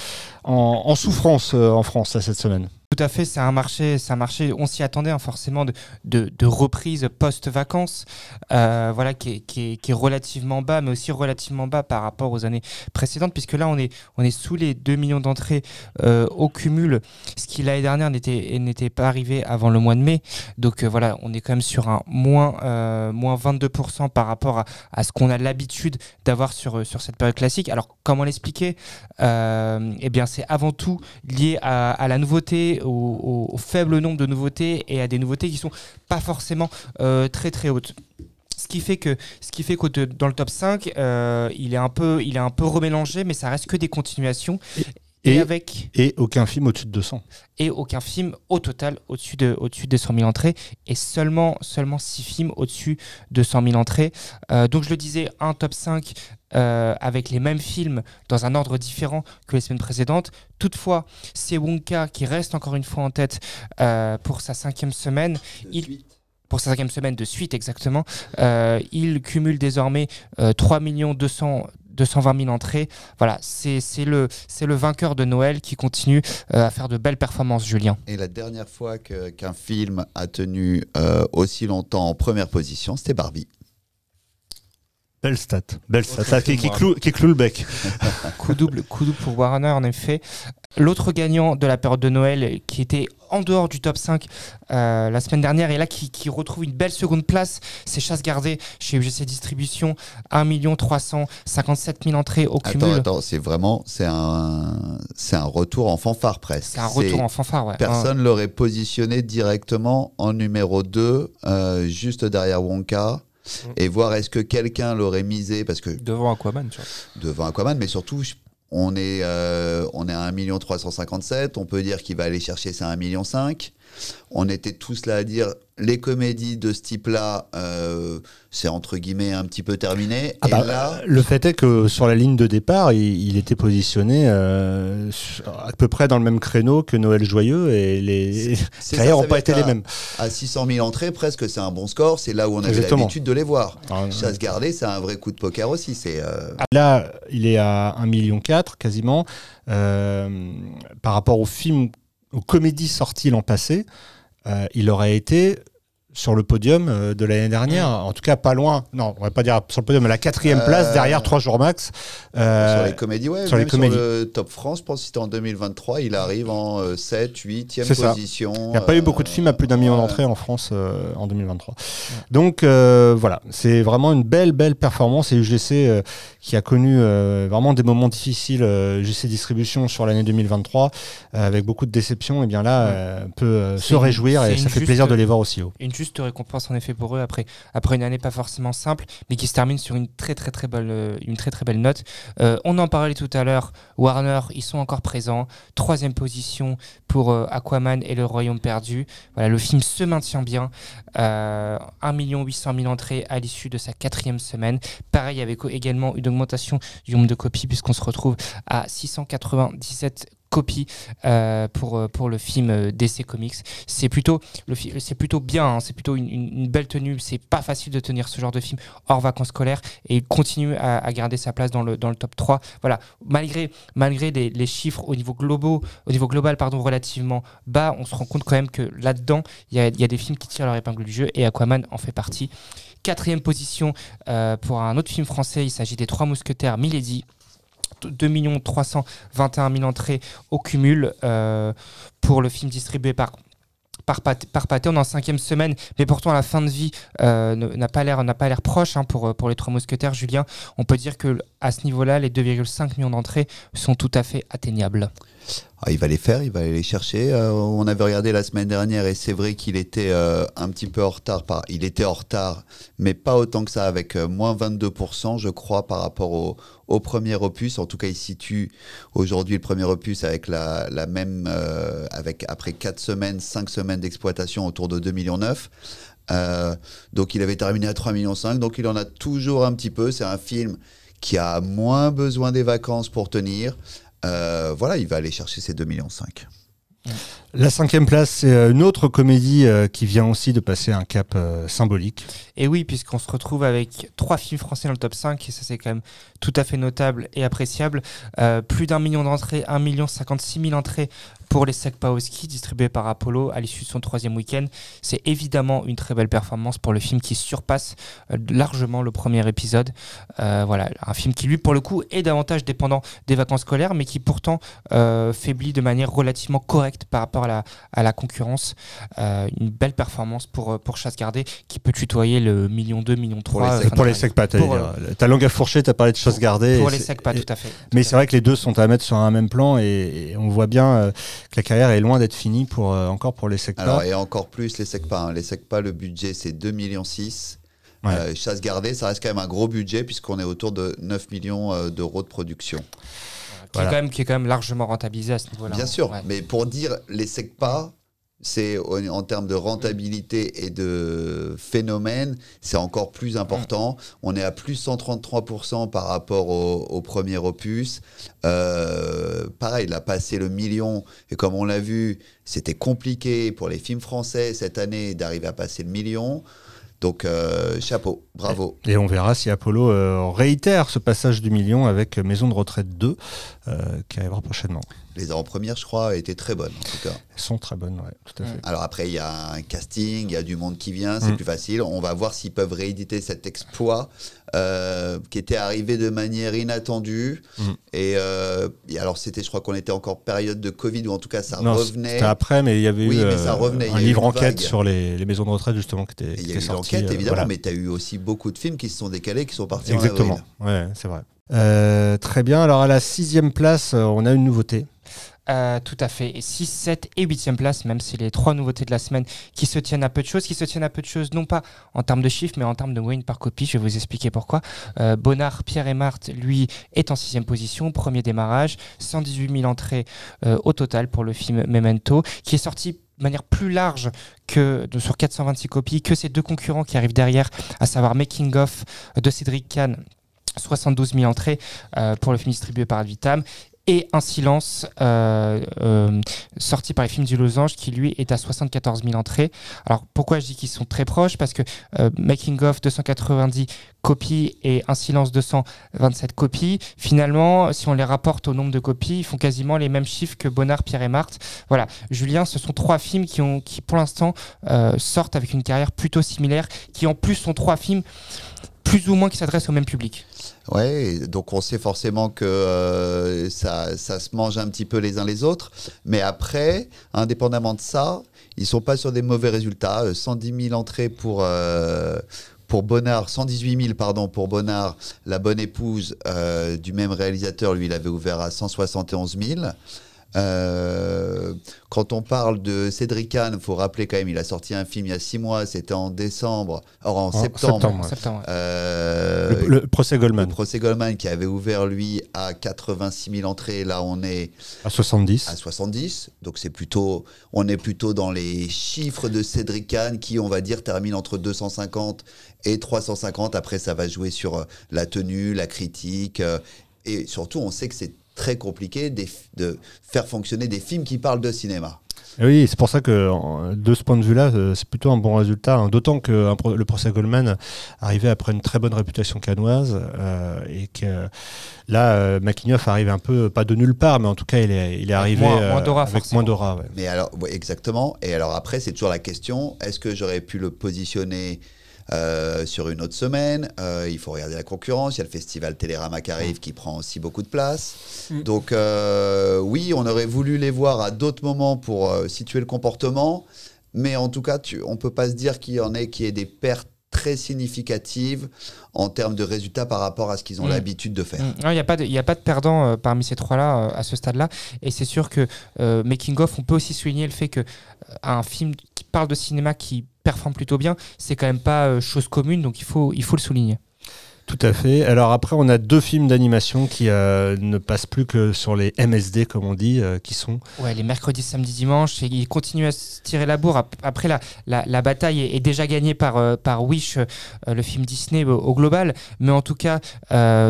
S1: en, en souffrance en France cette semaine.
S5: Tout à fait, c'est un marché, un marché. On s'y attendait hein, forcément de, de, reprise post-vacances, euh, voilà, qui est, qui, relativement bas, mais aussi relativement bas par rapport aux années précédentes, puisque là on est on est sous les 2 millions d'entrées euh, au cumul, ce qui l'année dernière n'était pas arrivé avant le mois de mai. Donc euh, voilà, on est quand même sur un moins moins 22% par rapport à, à ce qu'on a l'habitude d'avoir sur sur cette période classique. Alors comment l'expliquer? Eh bien, c'est avant tout lié à la nouveauté au, au, au, faible nombre de nouveautés et à des nouveautés qui sont pas forcément euh, très très hautes. Ce qui fait que, ce qui fait que dans le top 5, euh, il est un peu, il est un peu remélangé, mais ça reste que des continuations.
S1: Et, et, avec et aucun film au-dessus de 200
S5: et aucun film au total au-dessus de au-dessus des 100 000 entrées et seulement seulement 6 films au-dessus de 100 000 entrées euh, donc je le disais un top 5 euh, avec les mêmes films dans un ordre différent que les semaines précédentes toutefois c'est Wonka qui reste encore une fois en tête euh, pour sa cinquième semaine il pour sa cinquième semaine de suite exactement. Euh, il cumule désormais euh, 3 200 220 000 entrées. Voilà, c'est le, vainqueur de Noël qui continue euh, à faire de belles performances, Julien.
S6: Et la dernière fois qu'un film a tenu aussi longtemps en première position, c'était Barbie.
S1: Belle stat. Belle stat. Ça, qui, qui cloue, qui cloue le bec.
S5: Coup double, coup double pour Warner, en effet. L'autre gagnant de la période de Noël, qui était en dehors du top 5 euh, la semaine dernière, et là qui, qui retrouve une belle seconde place, c'est Chasse Gardée chez UGC Distribution. 1 357 000 entrées au
S6: Attends,
S5: cumul.
S6: attends, c'est vraiment, c'est un, c'est un retour en fanfare presque.
S5: C'est un retour en fanfare, ouais.
S6: Personne l'aurait positionné directement en numéro 2, euh, juste derrière Wonka.
S8: Mm.
S6: Et voir est-ce que quelqu'un l'aurait misé, parce que
S8: Devant Aquaman, tu vois.
S6: devant Aquaman, mais surtout, on est, euh, on est à 1 357 on peut dire qu'il va aller chercher ça à 1,5 million. On était tous là à dire les comédies de ce type-là, euh, c'est entre guillemets un petit peu terminé.
S1: Ah
S6: et
S1: bah,
S6: là,
S1: Le fait est que sur la ligne de départ, il, il était positionné euh, à peu près dans le même créneau que Noël Joyeux et les carrières
S6: ça,
S1: n'ont
S6: ça
S1: pas été les mêmes.
S6: à 600 000 entrées, presque, c'est un bon score. C'est là où on avait l'habitude de les voir.
S1: Ah,
S6: Chasse gardée, c'est un vrai coup de poker aussi. C'est euh,
S1: Là, il est à 1,4 million quasiment. Par rapport aux films, aux comédies sorties l'an passé, euh, il aurait été sur le podium euh, de l'année dernière. En tout cas, pas loin. Non, on va pas dire sur le podium, mais la quatrième
S6: Euh,
S1: place derrière 3 jours max. Euh,
S6: sur les comédies, ouais.
S1: sur les comédies.
S6: sur le Top France, je pense que c'était en 2023, il arrive en euh, 7, 8e
S1: C'est ça.
S6: position.
S1: Il n'y a pas eu beaucoup de films à plus d'un million
S6: ouais.
S1: d'entrées en France euh, en 2023. Donc euh, voilà, c'est vraiment une belle, belle performance. Et UGC euh, qui a connu euh, vraiment des moments difficiles, euh, UGC Distribution sur l'année 2023, euh, avec beaucoup de déceptions, et bien là, euh, peut euh, se
S5: une-
S1: réjouir et ça fait plaisir de les voir aussi haut.
S5: Une juste récompense en effet pour eux après, après une année pas forcément simple, mais qui se termine sur une très très très belle, euh, une très, très belle note. Euh, on en parlait tout à l'heure, Warner, ils sont encore présents. Troisième position pour euh, Aquaman et le Royaume perdu. Voilà, le film se maintient bien. Euh, 1 800 000 entrées à l'issue de sa quatrième semaine. Pareil, avec également une augmentation du nombre de copies puisqu'on se retrouve à 697 copies euh, pour, euh, pour le film euh, DC Comics. C'est plutôt, c'est plutôt bien, hein, c'est plutôt une, belle tenue. C'est pas facile de tenir ce genre de film hors vacances scolaires et il continue à, garder sa place dans le, dans le top 3. Voilà, malgré, malgré les, chiffres au niveau, global, au niveau global pardon, relativement bas, on se rend compte quand même que là-dedans, il y a, des films qui tirent leur épingle du jeu et Aquaman en fait partie. Quatrième position pour un autre film français, il s'agit des Trois Mousquetaires, Milady. 2 321 000 entrées au cumul euh, pour le film distribué par par, Pat- par Pathé, on est en cinquième semaine, mais pourtant la fin de vie euh, n'a pas l'air n'a proche hein, pour, pour les trois mousquetaires. Julien, on peut dire que à ce niveau-là, les 2,5 millions d'entrées sont tout à fait atteignables.
S6: Ah, il va les faire, il va les chercher. Euh, on avait regardé la semaine dernière et c'est vrai qu'il était euh, un petit peu en retard. Il était en retard, mais pas autant que ça, avec euh, moins 22%, je crois, par rapport au, premier opus. En tout cas, il situe aujourd'hui le premier opus avec la, même, avec après 4 semaines, 5 semaines d'exploitation autour de 2,9 millions. Euh, donc il avait terminé à 3,5 millions, donc il en a toujours un petit peu. C'est un film qui a moins besoin des vacances pour tenir. Euh, voilà, il va aller chercher ses 2,5 millions.
S1: La cinquième place, c'est euh, une autre comédie euh, qui vient aussi de passer un cap euh, symbolique.
S5: Et oui, puisqu'on se retrouve avec trois films français dans le top 5, et ça c'est quand même tout à fait notable et appréciable. Plus d'un million d'entrées, 1 million 56 000 entrées pour les Sekpaoski, distribués par Apollo à l'issue de son troisième week-end. C'est évidemment une très belle performance pour le film qui surpasse largement le premier épisode. Voilà, un film qui lui, pour le coup, est davantage dépendant des vacances scolaires, mais qui pourtant faiblit de manière relativement correcte par rapport à la, à la concurrence. Euh, une belle performance pour, euh, pour Chasse Gardée, qui peut tutoyer le million 2, million 3.
S6: les
S5: euh,
S1: pour les
S5: Pour,
S1: dire. Ta langue à fourcher, t'as parlé de choses gardées.
S5: Pour les
S1: c'est-
S5: secs pas,
S1: et-
S5: tout à fait.
S1: Mais
S5: Tout
S1: c'est vrai que les deux sont à mettre sur un même plan et, et on voit bien euh, que la carrière est loin d'être finie pour, euh, encore pour les secteurs.
S6: Alors, et encore plus les SECPA. hein. Les SECPA, le budget, c'est 2,6 millions.
S1: Ouais.
S6: Euh, chasse gardée, ça reste quand même un gros budget puisqu'on est autour de 9 millions euh, d'euros de production.
S5: Qui, est
S1: Voilà.
S5: quand même, qui est quand même largement rentabilisé à ce niveau-là.
S6: Bien sûr,
S5: Ouais.
S6: mais pour dire les SECPA, c'est en, en termes de rentabilité et de phénomène, c'est encore plus important. On est à plus 133% par rapport au, au premier opus. Euh, pareil, il a passé le million et comme on l'a vu, c'était compliqué pour les films français cette année d'arriver à passer le million. Donc euh, chapeau, bravo.
S1: Et on verra si Apollo euh, réitère ce passage du million avec Maison de retraite 2 euh, qui arrivera prochainement.
S6: Les avant-premières, je crois, étaient très bonnes en tout cas.
S1: Elles sont très bonnes, ouais, tout à fait.
S6: Alors après, il y a un casting, il y a du monde qui vient, c'est
S1: Mm.
S6: plus facile. On va voir s'ils peuvent rééditer cet exploit euh, qui était arrivé de manière inattendue.
S1: Mm.
S6: Et, euh, et alors c'était, je crois qu'on était encore période de Covid ou en tout cas ça
S1: Non,
S6: revenait.
S1: C'était après, mais il y avait
S6: Oui,
S1: eu
S6: mais ça
S1: euh,
S6: revenait,
S1: un livre enquête sur les, les maisons de retraite justement qui était,
S6: il y a
S1: était
S6: eu
S1: sorti.
S6: l'enquête
S1: euh,
S6: évidemment,
S1: voilà.
S6: mais tu as eu aussi beaucoup de films qui se sont décalés, qui sont partis
S1: Exactement,
S6: en avril.
S1: ouais, c'est vrai. Euh, très bien, alors à la sixième place, euh, on a une nouveauté.
S5: Euh, tout à fait. 6, 7 et 8e place, même si les trois nouveautés de la semaine qui se tiennent à peu de choses, qui se tiennent à peu de choses, non pas en termes de chiffres, mais en termes de moyenne par copie. Je vais vous expliquer pourquoi. Euh, Bonnard, Pierre et Marthe, lui, est en sixième position, premier démarrage, 118 000 entrées euh, au total pour le film Memento, qui est sorti de manière plus large que sur 426 copies que ses deux concurrents qui arrivent derrière, à savoir Making of de Cédric Kahn 72 000 entrées pour le film distribué par Advitam et Un silence euh, euh, sorti par les films du Losange qui lui est à 74 000 entrées. Alors pourquoi je dis qu'ils sont très proches? Parce que euh, Making of 290 copies et Un silence 227 copies, finalement, si on les rapporte au nombre de copies, ils font quasiment les mêmes chiffres que Bonnard, Pierre et Marthe. Voilà, Julien, ce sont trois films qui, ont, qui pour l'instant euh, sortent avec une carrière plutôt similaire, qui en plus sont trois films plus ou moins qui s'adressent au même public.
S6: Ouais, donc on sait forcément que euh, ça, ça se mange un petit peu les uns les autres. Mais après, indépendamment de ça, ils sont pas sur des mauvais résultats. Euh, 110 000 entrées pour, euh, pour Bonnard, 118 000 pardon, pour Bonnard. La bonne épouse euh, du même réalisateur, lui, il avait ouvert à 171 000. Euh, quand on parle de Cédric Kahn, il faut rappeler quand même, il a sorti un film il y a six mois, c'était en décembre, or en, septembre.
S1: septembre, Ouais.
S5: Septembre, ouais.
S6: Euh,
S1: Le, le procès Goldman
S6: le procès Goldman qui avait ouvert lui à 86 000 entrées, là on est
S1: à 70.
S6: à 70, donc c'est plutôt, on est plutôt dans les chiffres de Cédric Kahn qui, on va dire, termine entre 250 et 350. Après, ça va jouer sur euh, la tenue, la critique, euh, et surtout, on sait que c'est très compliqué des- de faire fonctionner des films qui parlent de cinéma.
S1: Et Oui, c'est pour ça que de ce point de vue-là, euh, c'est plutôt un bon résultat. hein. D'autant que pro- le procès Goldman arrivait après une très bonne réputation canoise euh, et que là, euh, Makhignoff arrive un peu pas de nulle part, mais en tout cas, il est, il est arrivé
S5: moins- moins d'aura,
S1: avec moins d'aura. ouais.
S6: Mais alors, ouais, exactement. Et alors après, c'est toujours la question est-ce que j'aurais pu le positionner euh, sur une autre semaine Euh, Il faut regarder la concurrence. Il y a le festival Télérama qui arrive, qui prend aussi beaucoup de place.
S5: Mm.
S6: Donc, euh, oui, on aurait voulu les voir à d'autres moments pour situer le comportement. Mais en tout cas, tu, on peut pas se dire qu'il y en ait qui ait des pertes très significatives en termes de résultats par rapport à ce qu'ils ont
S5: Mm.
S6: l'habitude de faire.
S5: Mm. Il n'y a pas de, y a pas de perdant euh, parmi ces trois-là euh, à ce stade-là. Et c'est sûr que euh, Making of, on peut aussi souligner le fait que un film qui parle de cinéma qui performe plutôt bien, c'est quand même pas euh, chose commune, donc il faut, il faut le souligner.
S1: Tout à fait. Alors après, on a deux films d'animation qui euh, ne passent plus que sur les MSD, comme on dit, euh, qui sont
S5: Ouais, les mercredis, samedis, dimanches, et il continue à se tirer la bourre. Ap- Après, la, la, bataille est, déjà gagnée par, euh, par Wish, le film Disney au, global. Mais en tout cas,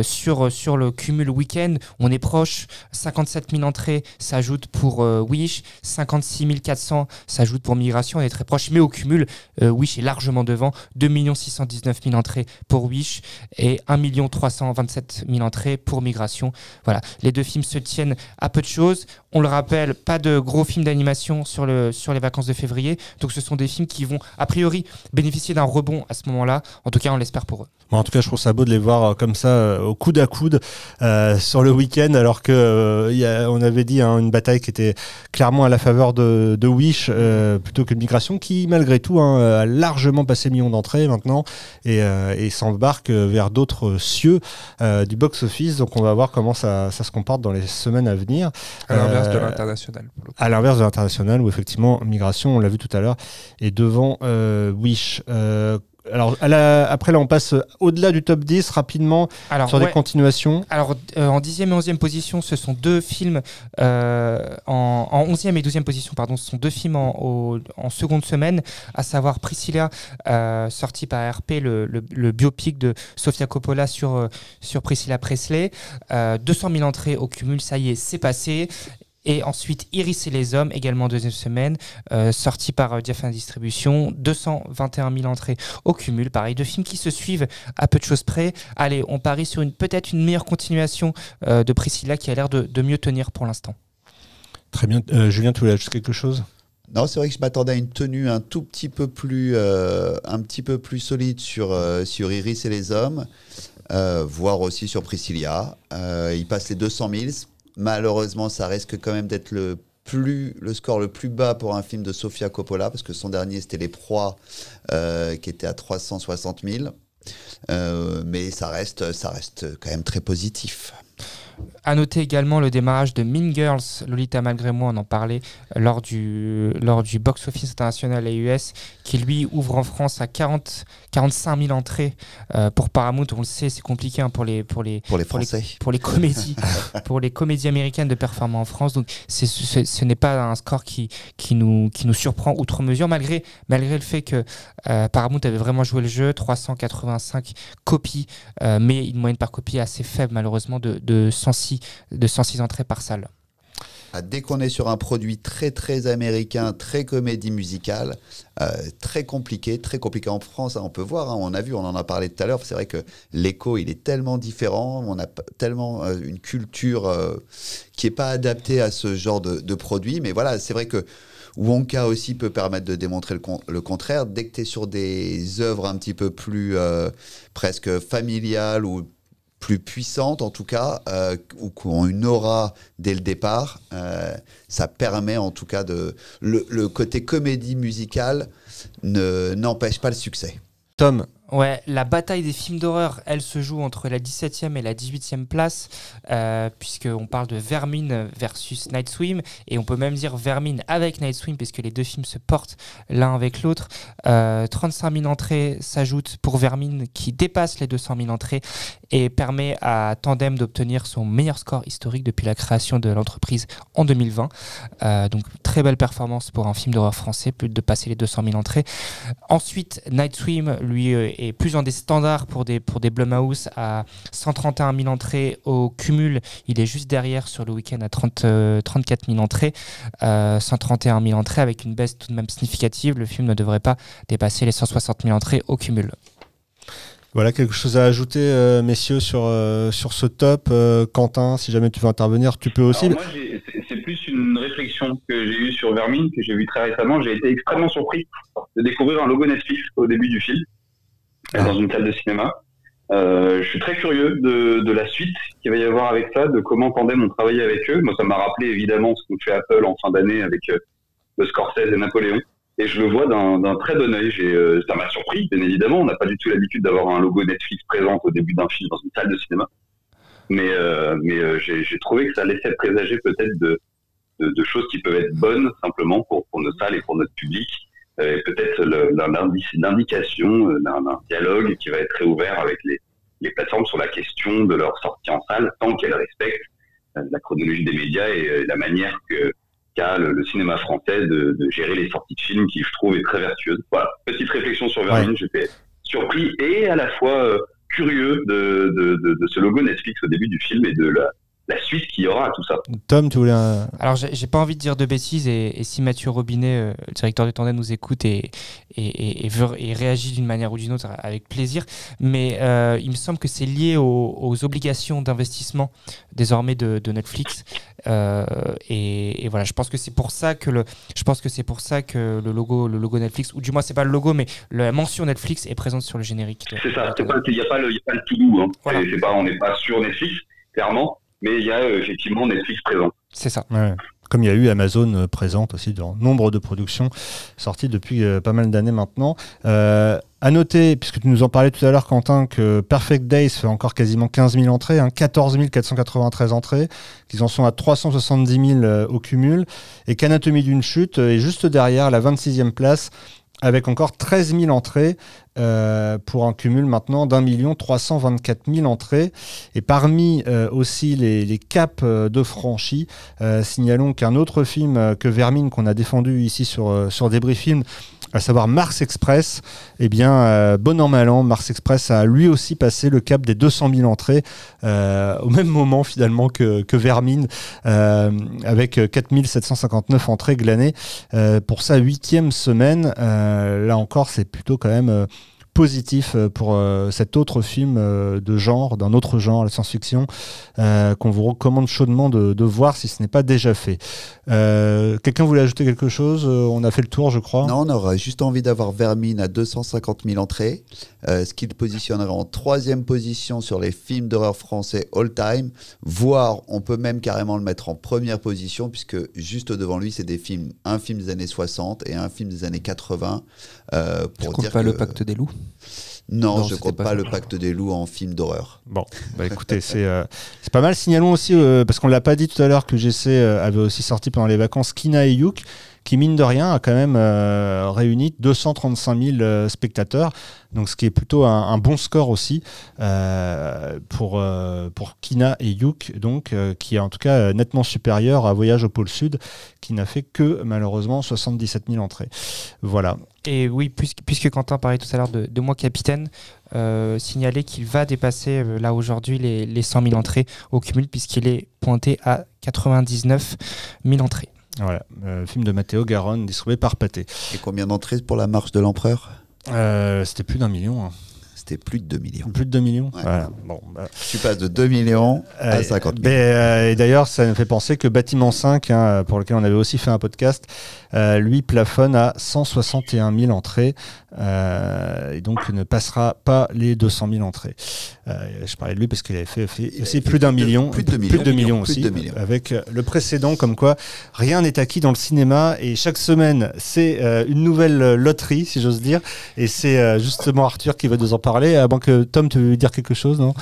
S5: sur, sur le cumul week-end, on est proche. 57 000 entrées s'ajoutent pour Wish, 56 400 s'ajoutent pour Migration. On est très proche. Mais au cumul, Wish est largement devant. 2 619 000 entrées pour Wish et 1 327 000 entrées pour Migration. Voilà, les deux films se tiennent à peu de choses. On le rappelle, pas de gros films d'animation sur, le, sur les vacances de février. Donc ce sont des films qui vont, a priori, bénéficier d'un rebond à ce moment-là. En tout cas, on l'espère pour eux.
S1: En tout cas, je trouve ça beau de les voir euh, comme ça, euh, au coude à coude, euh, sur le week-end, alors que avait dit hein, une bataille qui était clairement à la faveur de, de Wish plutôt que de Migration, qui malgré tout hein, a largement passé le million d'entrées maintenant et, et s'embarque vers d'autres cieux euh, du box-office. Donc, on va voir comment ça, ça se comporte dans les semaines à venir.
S8: À l'inverse de
S1: Euh,
S8: l'international.
S1: À l'inverse de l'international, où effectivement, Migration, on l'a vu tout à l'heure, est devant euh, Wish. Alors, à la- après, là, on passe au-delà du top 10 rapidement
S5: Alors,
S1: sur
S5: ouais,
S1: des continuations.
S5: alors euh, en 10e et 11e position, ce sont deux films. euh, en, en 11e et 12e position, pardon, ce sont deux films en, au- en seconde semaine, à savoir Priscilla, euh, sorti par RP, le, le- le biopic de Sofia Coppola sur, sur Priscilla Presley. Euh, 200 000 entrées au cumul, ça y est, c'est passé. Et ensuite, Iris et les hommes, également deuxième semaine, euh, sorti par euh, Diafana Distribution, 221 000 entrées au cumul. Pareil, deux films qui se suivent à peu de choses près. Allez, on parie sur une peut-être une meilleure continuation euh, de Priscilla qui a l'air de, de mieux tenir pour l'instant.
S1: Très bien. Euh, Julien, tu voulais ajouter quelque chose?
S6: Non, c'est vrai que je m'attendais à une tenue un tout petit peu plus, euh, un petit peu plus solide sur, euh, sur Iris et les hommes, euh, voire aussi sur Priscilla. Euh, il passe les 200 000. Malheureusement, ça risque quand même d'être le plus le score le plus bas pour un film de Sofia Coppola parce que son dernier c'était Les Proies euh, qui était à 360 000. Euh, mais ça reste, ça reste quand même très positif.
S5: À noter également le démarrage de Mean Girls, Lolita malgré moi, on en parlait euh, lors du, lors du box-office international AUS, qui lui ouvre en France à 40, 45 000 entrées euh, pour Paramount. On le sait, c'est compliqué hein, pour les pour les
S6: Pour les
S5: Pour les-
S6: Français.
S5: pour les comédies pour les comédies américaines de performer en France. Donc c'est, ce, ce n'est pas un score qui, qui, nous, qui nous surprend outre mesure, malgré, malgré le fait que euh, Paramount avait vraiment joué le jeu, 385 copies, euh, mais une moyenne par copie assez faible malheureusement de, de, 106, de 106 entrées par salle.
S6: Ah, Dès qu'on est sur un produit très très américain, très comédie musicale, euh, très compliqué, très compliqué en France, hein, on peut voir, hein, on a vu, on en a parlé tout à l'heure, c'est vrai que l'écho il est tellement différent, on a tellement euh, une culture euh, qui n'est pas adaptée à ce genre de, produit, mais voilà, c'est vrai que Wonka aussi peut permettre de démontrer le, con- le contraire. Dès que tu es sur des œuvres un petit peu plus presque familiales ou plus puissantes en tout cas, euh, ou qui ont une aura dès le départ, euh, ça permet en tout cas de... Le, le côté comédie musicale ne- n'empêche pas le succès.
S1: Tom,
S5: Ouais, la bataille des films d'horreur, elle se joue entre la 17e et la 18e place, euh, puisqu'on parle de Vermine versus Night Swim, et on peut même dire Vermine avec Night Swim, puisque les deux films se portent l'un avec l'autre. Euh, 35 000 entrées s'ajoutent pour Vermine, qui dépasse les 200 000 entrées, et permet à Tandem d'obtenir son meilleur score historique depuis la création de l'entreprise en 2020. Euh, donc, très belle performance pour un film d'horreur français, plus de passer les 200 000 entrées. Ensuite, Night Swim, lui, euh, est plus dans des standards pour des, pour des Blumhouse à 131 000 entrées au cumul. Il est juste derrière sur le week-end à 30, euh, 34 000 entrées, euh, 131 000 entrées avec une baisse tout de même significative. Le film ne devrait pas dépasser les 160 000 entrées au cumul.
S1: voilà quelque chose à ajouter, euh, messieurs, sur, euh, sur ce top. Euh, Quentin, si jamais tu veux intervenir, tu peux aussi.
S7: C'est- plus une réflexion que j'ai eue sur Vermine, que j'ai vu très récemment. J'ai été extrêmement surpris de découvrir un logo Netflix au début du film, euh, dans une salle de cinéma. Euh, je suis très curieux de, de la suite qu'il va y avoir avec ça, de comment Tandem ont travaillé avec eux. Moi, ça m'a rappelé évidemment ce qu'ont fait Apple en fin d'année avec euh, le Scorsese et Napoléon. Et je le vois d'un très bon œil. Euh, ça m'a surpris, bien évidemment. On n'a pas du tout l'habitude d'avoir un logo Netflix présent au début d'un film dans une salle de cinéma. Mais, euh, mais euh, j'ai j'ai trouvé que ça laissait présager peut-être de, de, de choses qui peuvent être bonnes simplement pour, pour nos salles et pour notre public. Peut-être l'indication euh, d'un dialogue qui va être réouvert avec les, les plateformes sur la question de leur sortie en salle, tant qu'elles respectent euh, la chronologie des médias et euh, la manière que qu'a le, le cinéma français de, de gérer les sorties de films qui, je trouve, est très vertueuse. Voilà, petite réflexion sur Vermine, j'étais surpris et à la fois euh, curieux de, de, de, de ce logo Netflix au début du film et de la, la suite qu'il y aura à tout ça.
S1: Tom, tu voulais un...
S5: Alors, j'ai pas envie de dire de bêtises, et, et si Mathieu Robinet, euh, le directeur de Tandem, nous écoute et, et, et- et veut- et réagit d'une manière ou d'une autre, avec plaisir, mais euh, il me semble que c'est lié aux, aux obligations d'investissement désormais de, de Netflix. Euh, et, et voilà, je pense que c'est pour ça que le, je pense que c'est pour ça que le logo, le logo Netflix, ou du moins c'est pas le logo, mais la mention Netflix est présente sur le générique.
S7: C'est ça, c'est pas- il n'y a pas le, il y a pas le tout doux, hein.
S5: Voilà.
S7: Pas, on n'est pas sur Netflix, clairement, mais il y a euh, effectivement Netflix présent.
S5: C'est ça.
S1: Ouais. Comme il y a eu Amazon euh, présente aussi dans nombre de productions sorties depuis euh, pas mal d'années maintenant. Euh, à noter, puisque tu nous en parlais tout à l'heure, Quentin, que Perfect Days fait encore quasiment 15 000 entrées, hein, 14 493 entrées, qu'ils en sont à 370 000 euh, au cumul, et qu'Anatomie d'une chute est juste derrière la 26e place avec encore 13 000 entrées euh, pour un cumul maintenant d'un million 324 000 entrées. Et parmi euh, aussi les, les caps euh, de franchis, signalons qu'un autre film que Vermine qu'on a défendu ici sur, sur Débris Film à savoir Mars Express. Eh bien, euh, bon an mal an, Mars Express a lui aussi passé le cap des 200 000 entrées euh, au même moment finalement que, que Vermine, euh, avec 4759 entrées glanées euh, pour sa huitième semaine. Là encore, c'est plutôt quand même positif pour cet autre film de genre, d'un autre genre, la science-fiction, qu'on vous recommande chaudement de, de voir si ce n'est pas déjà fait. Euh, Quelqu'un voulait ajouter quelque chose Euh, On a fait le tour, je crois.
S6: Non, on aurait juste envie d'avoir Vermine à 250 000 entrées, euh, ce qui le positionnerait en troisième position sur les films d'horreur français all-time, voire on peut même carrément le mettre en première position, puisque juste devant lui, c'est des films, un film des années 60 et un film des années 80. Euh,
S8: Tu
S6: pour
S8: comptes
S6: dire
S8: pas le pacte des loups?
S6: Non,
S8: Non,
S6: je
S8: c'était
S6: compte
S8: pas
S6: le pacte des loups en film d'horreur.
S1: Bon, bah écoutez, c'est euh, pas mal. Signalons aussi, euh, parce qu'on l'a pas dit tout à l'heure, que GC euh, avait aussi sorti pendant les vacances Kina et Youk, qui mine de rien a quand même euh, réuni 235 000 euh, spectateurs, donc ce qui est plutôt un, bon score aussi euh, pour, euh, pour Kina et Youk, donc qui est en tout cas nettement supérieur à Voyage au pôle Sud, qui n'a fait que malheureusement 77 000 entrées. Voilà.
S5: Et oui, puisque, puisque Quentin parlait tout à l'heure de, moi capitaine, signaler qu'il va dépasser là aujourd'hui les, les 100 000 entrées au cumul puisqu'il est pointé à 99 000 entrées.
S1: Voilà, euh, film de Matteo Garonne, distribué par Pathé.
S6: Et combien d'entrées pour la marche de l'empereur?
S1: Euh, C'était plus d'un million. hein.
S6: C'était plus de 2 millions.
S1: Plus de 2 millions
S6: Ouais.
S1: Voilà. Bon, bah,
S6: Tu passes de 2 millions à
S1: euh,
S6: 50 000.
S1: mais, euh, et d'ailleurs, ça me fait penser que Bâtiment 5, hein, pour lequel on avait aussi fait un podcast, euh, lui plafonne à 161 000 entrées euh, et donc ne passera pas les 200 000 entrées. Euh, je parlais de lui parce qu'il avait fait, fait aussi plus d'un
S6: de-
S1: million,
S6: plus de deux
S1: plus de deux
S6: millions.
S1: millions
S6: Plus de
S1: aussi,
S6: deux millions.
S1: avec le précédent, comme quoi rien n'est acquis dans le cinéma et chaque semaine c'est euh, une nouvelle loterie, si j'ose dire, et c'est euh, justement Arthur qui va nous en parler. À moins que Tom, tu veux dire quelque chose, non?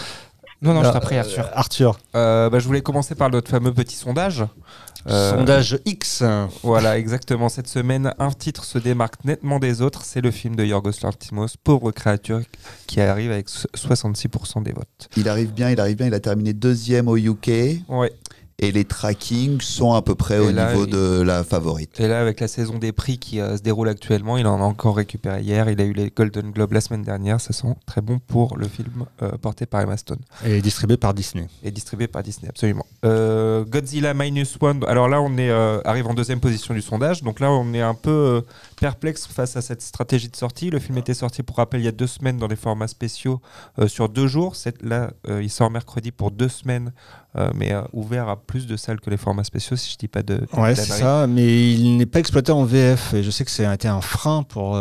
S5: Non, non, je
S1: Ah,
S5: t'en prie, Arthur.
S1: euh, Arthur,
S8: Euh, bah, Je voulais commencer par notre fameux petit sondage. Euh,
S1: sondage X.
S8: Voilà, exactement. Cette semaine, un titre se démarque nettement des autres. C'est le film de Yorgos Lanthimos, Pauvre créature, qui arrive avec so- 66% des votes.
S6: Il arrive bien, il arrive bien. Il a terminé deuxième au UK.
S8: Ouais.
S6: Et les trackings sont à peu près
S8: Et
S6: au
S8: là,
S6: niveau
S8: il-
S6: de la favorite.
S8: Et là, avec la saison des prix qui euh, se déroule actuellement, il en a encore récupéré hier. Il a eu les Golden Globes la semaine dernière. Ça sent très bon pour le film euh, porté par Emma Stone
S1: Et distribué par Disney.
S8: et distribué par Disney, absolument. Euh, Godzilla Minus One. Alors là, on est euh, arrive en deuxième position du sondage. Donc là, on est un peu euh, perplexe face à cette stratégie de sortie. Le film était sorti, pour rappel, il y a deux semaines dans les formats spéciaux euh, sur deux jours. Là, euh, il sort mercredi pour deux semaines, euh, mais ouvert à plus de salles que les formats spéciaux, si je dis pas de.
S1: Ouais, c'est ça, mais il n'est pas exploité en VF. Et je sais que ça a été un frein pour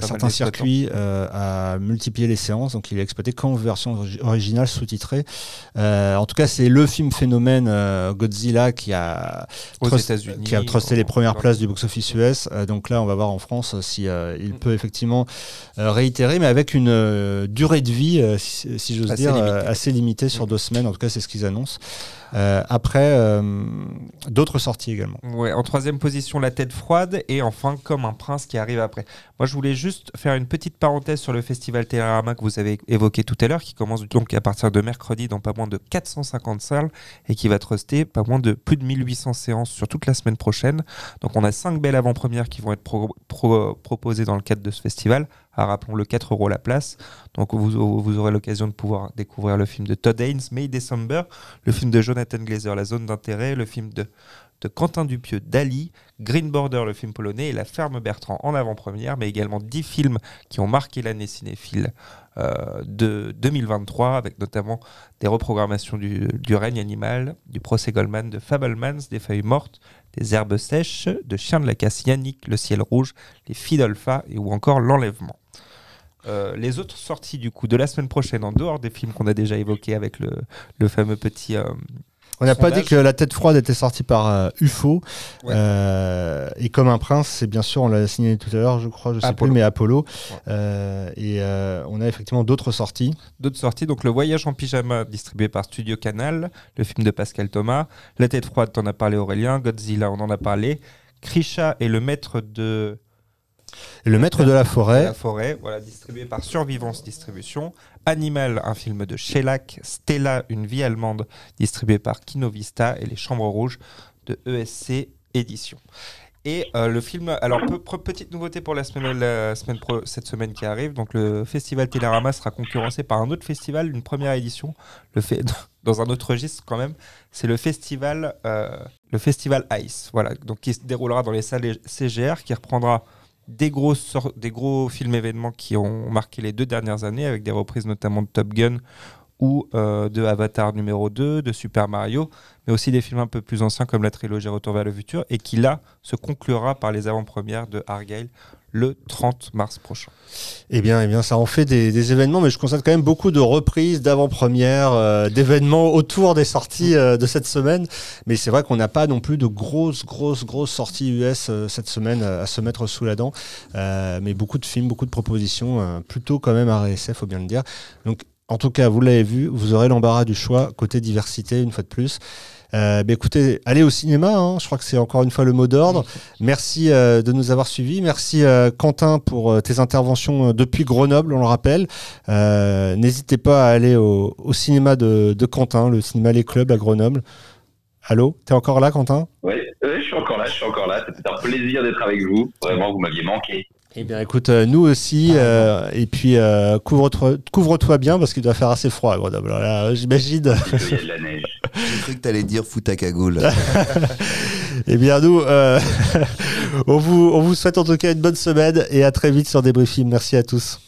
S1: certains circuits à multiplier les séances. Donc il est exploité qu'en version origi- originale sous-titrée. En tout cas, c'est le film phénomène Godzilla qui a,
S8: Aux
S1: qui a trusté les premières places du box-office US. Donc là, on va voir en France si euh, il peut effectivement euh, réitérer, mais avec une euh, durée de vie, euh, si, si j'ose dire, euh, assez limitée sur
S8: Mm.
S1: deux semaines. En tout cas, c'est ce qu'ils annoncent. Euh, après, euh, d'autres sorties également.
S8: Ouais, en troisième position, La tête froide. Et enfin, Comme un prince qui arrive après. Moi, je voulais juste faire une petite parenthèse sur le festival Télérama que vous avez évoqué tout à l'heure, qui commence donc à partir de mercredi dans pas moins de 450 salles et qui va truster pas moins de plus de 1800 séances sur toute la semaine prochaine. Donc, on a cinq belles avant-premières qui vont être pro- pro- proposées dans le cadre de ce festival. À rappelons-le, 4 euros la place. Donc, vous, aurez l'occasion de pouvoir découvrir le film de Todd Haynes, May December, le film de Jonathan Glazer, La zone d'intérêt, le film de de Quentin Dupieux, Dali, Green Border, le film polonais, et La Ferme Bertrand en avant-première, mais également 10 films qui ont marqué l'année cinéphile de 2023, avec notamment des reprogrammations du, règne animal, du procès Goldman, de Fablemans, des feuilles mortes, des herbes sèches, de Chien de la casse Yannick, Le ciel rouge, Les filles d'Olpha, et ou encore L'enlèvement. Euh, les autres sorties du coup de la semaine prochaine en dehors des films qu'on a déjà évoqués avec le, le fameux petit euh,
S1: On n'a pas dit que La Tête Froide était sortie par euh, UFO.
S8: Ouais.
S1: Euh, et Comme un prince, c'est bien sûr, on l'a signalé tout à l'heure, je crois, je sais
S8: Apollo.
S1: plus, mais Apollo.
S8: Ouais.
S1: Euh, et euh, on a effectivement d'autres sorties.
S8: D'autres sorties, donc Le Voyage en pyjama, distribué par Studio Canal, le film de Pascal Thomas, La tête froide, t'en as parlé Aurélien, Godzilla, on en a parlé, Krisha et le maître de
S1: le Maître de la Forêt.
S8: voilà, distribué par Survivance Distribution, Animal, un film de Shellac, Stella, une vie allemande, distribué par Kino Vista, et Les Chambres Rouges de ESC Édition. Et euh, le film, alors pe- pe- petite nouveauté pour la semaine, cette semaine qui arrive. Donc le festival Télérama sera concurrencé par un autre festival, une première édition, dans un autre registre quand même. C'est le festival, euh, le festival Ice, voilà, donc qui se déroulera dans les salles CGR, qui reprendra des gros des films événements qui ont marqué les deux dernières années, avec des reprises notamment de Top Gun ou euh, de Avatar numéro 2, de Super Mario, mais aussi des films un peu plus anciens comme la trilogie Retour vers le futur, et qui là se conclura par les avant-premières de Argyle le 30 mars prochain.
S1: Eh bien, eh bien, ça en fait des, événements, mais je constate quand même beaucoup de reprises, d'avant-premières, euh, d'événements autour des sorties euh, de cette semaine. Mais c'est vrai qu'on n'a pas non plus de grosses, grosses, grosses sorties US euh, cette semaine à se mettre sous la dent. Mais beaucoup de films, beaucoup de propositions, plutôt quand même à RSF, faut bien le dire. Donc, en tout cas, vous l'avez vu, vous aurez l'embarras du choix côté diversité, une fois de plus. Euh, bah, écoutez, allez au cinéma, hein, je crois que c'est encore une fois le mot d'ordre. Merci euh, de nous avoir suivis. Merci euh, Quentin pour euh, tes interventions depuis Grenoble, on le rappelle. Euh, N'hésitez pas à aller au, au cinéma de, de Quentin, le cinéma Les Clubs à Grenoble. Allô, t'es encore là Quentin?
S7: Oui, je suis encore là, je suis encore là. C'était un plaisir d'être avec vous. Vraiment, vous m'aviez manqué.
S1: Eh bien écoute, euh, nous aussi, euh, et puis euh, couvre-toi couvre bien parce qu'il doit faire assez froid à Grenoble. Là, J'imagine.
S7: Il y a de la neige.
S6: J'ai cru que t'allais dire fous ta cagoule.
S1: Eh bien nous, euh, on, vous, on vous souhaite en tout cas une bonne semaine et à très vite sur Débriefing. Merci à tous.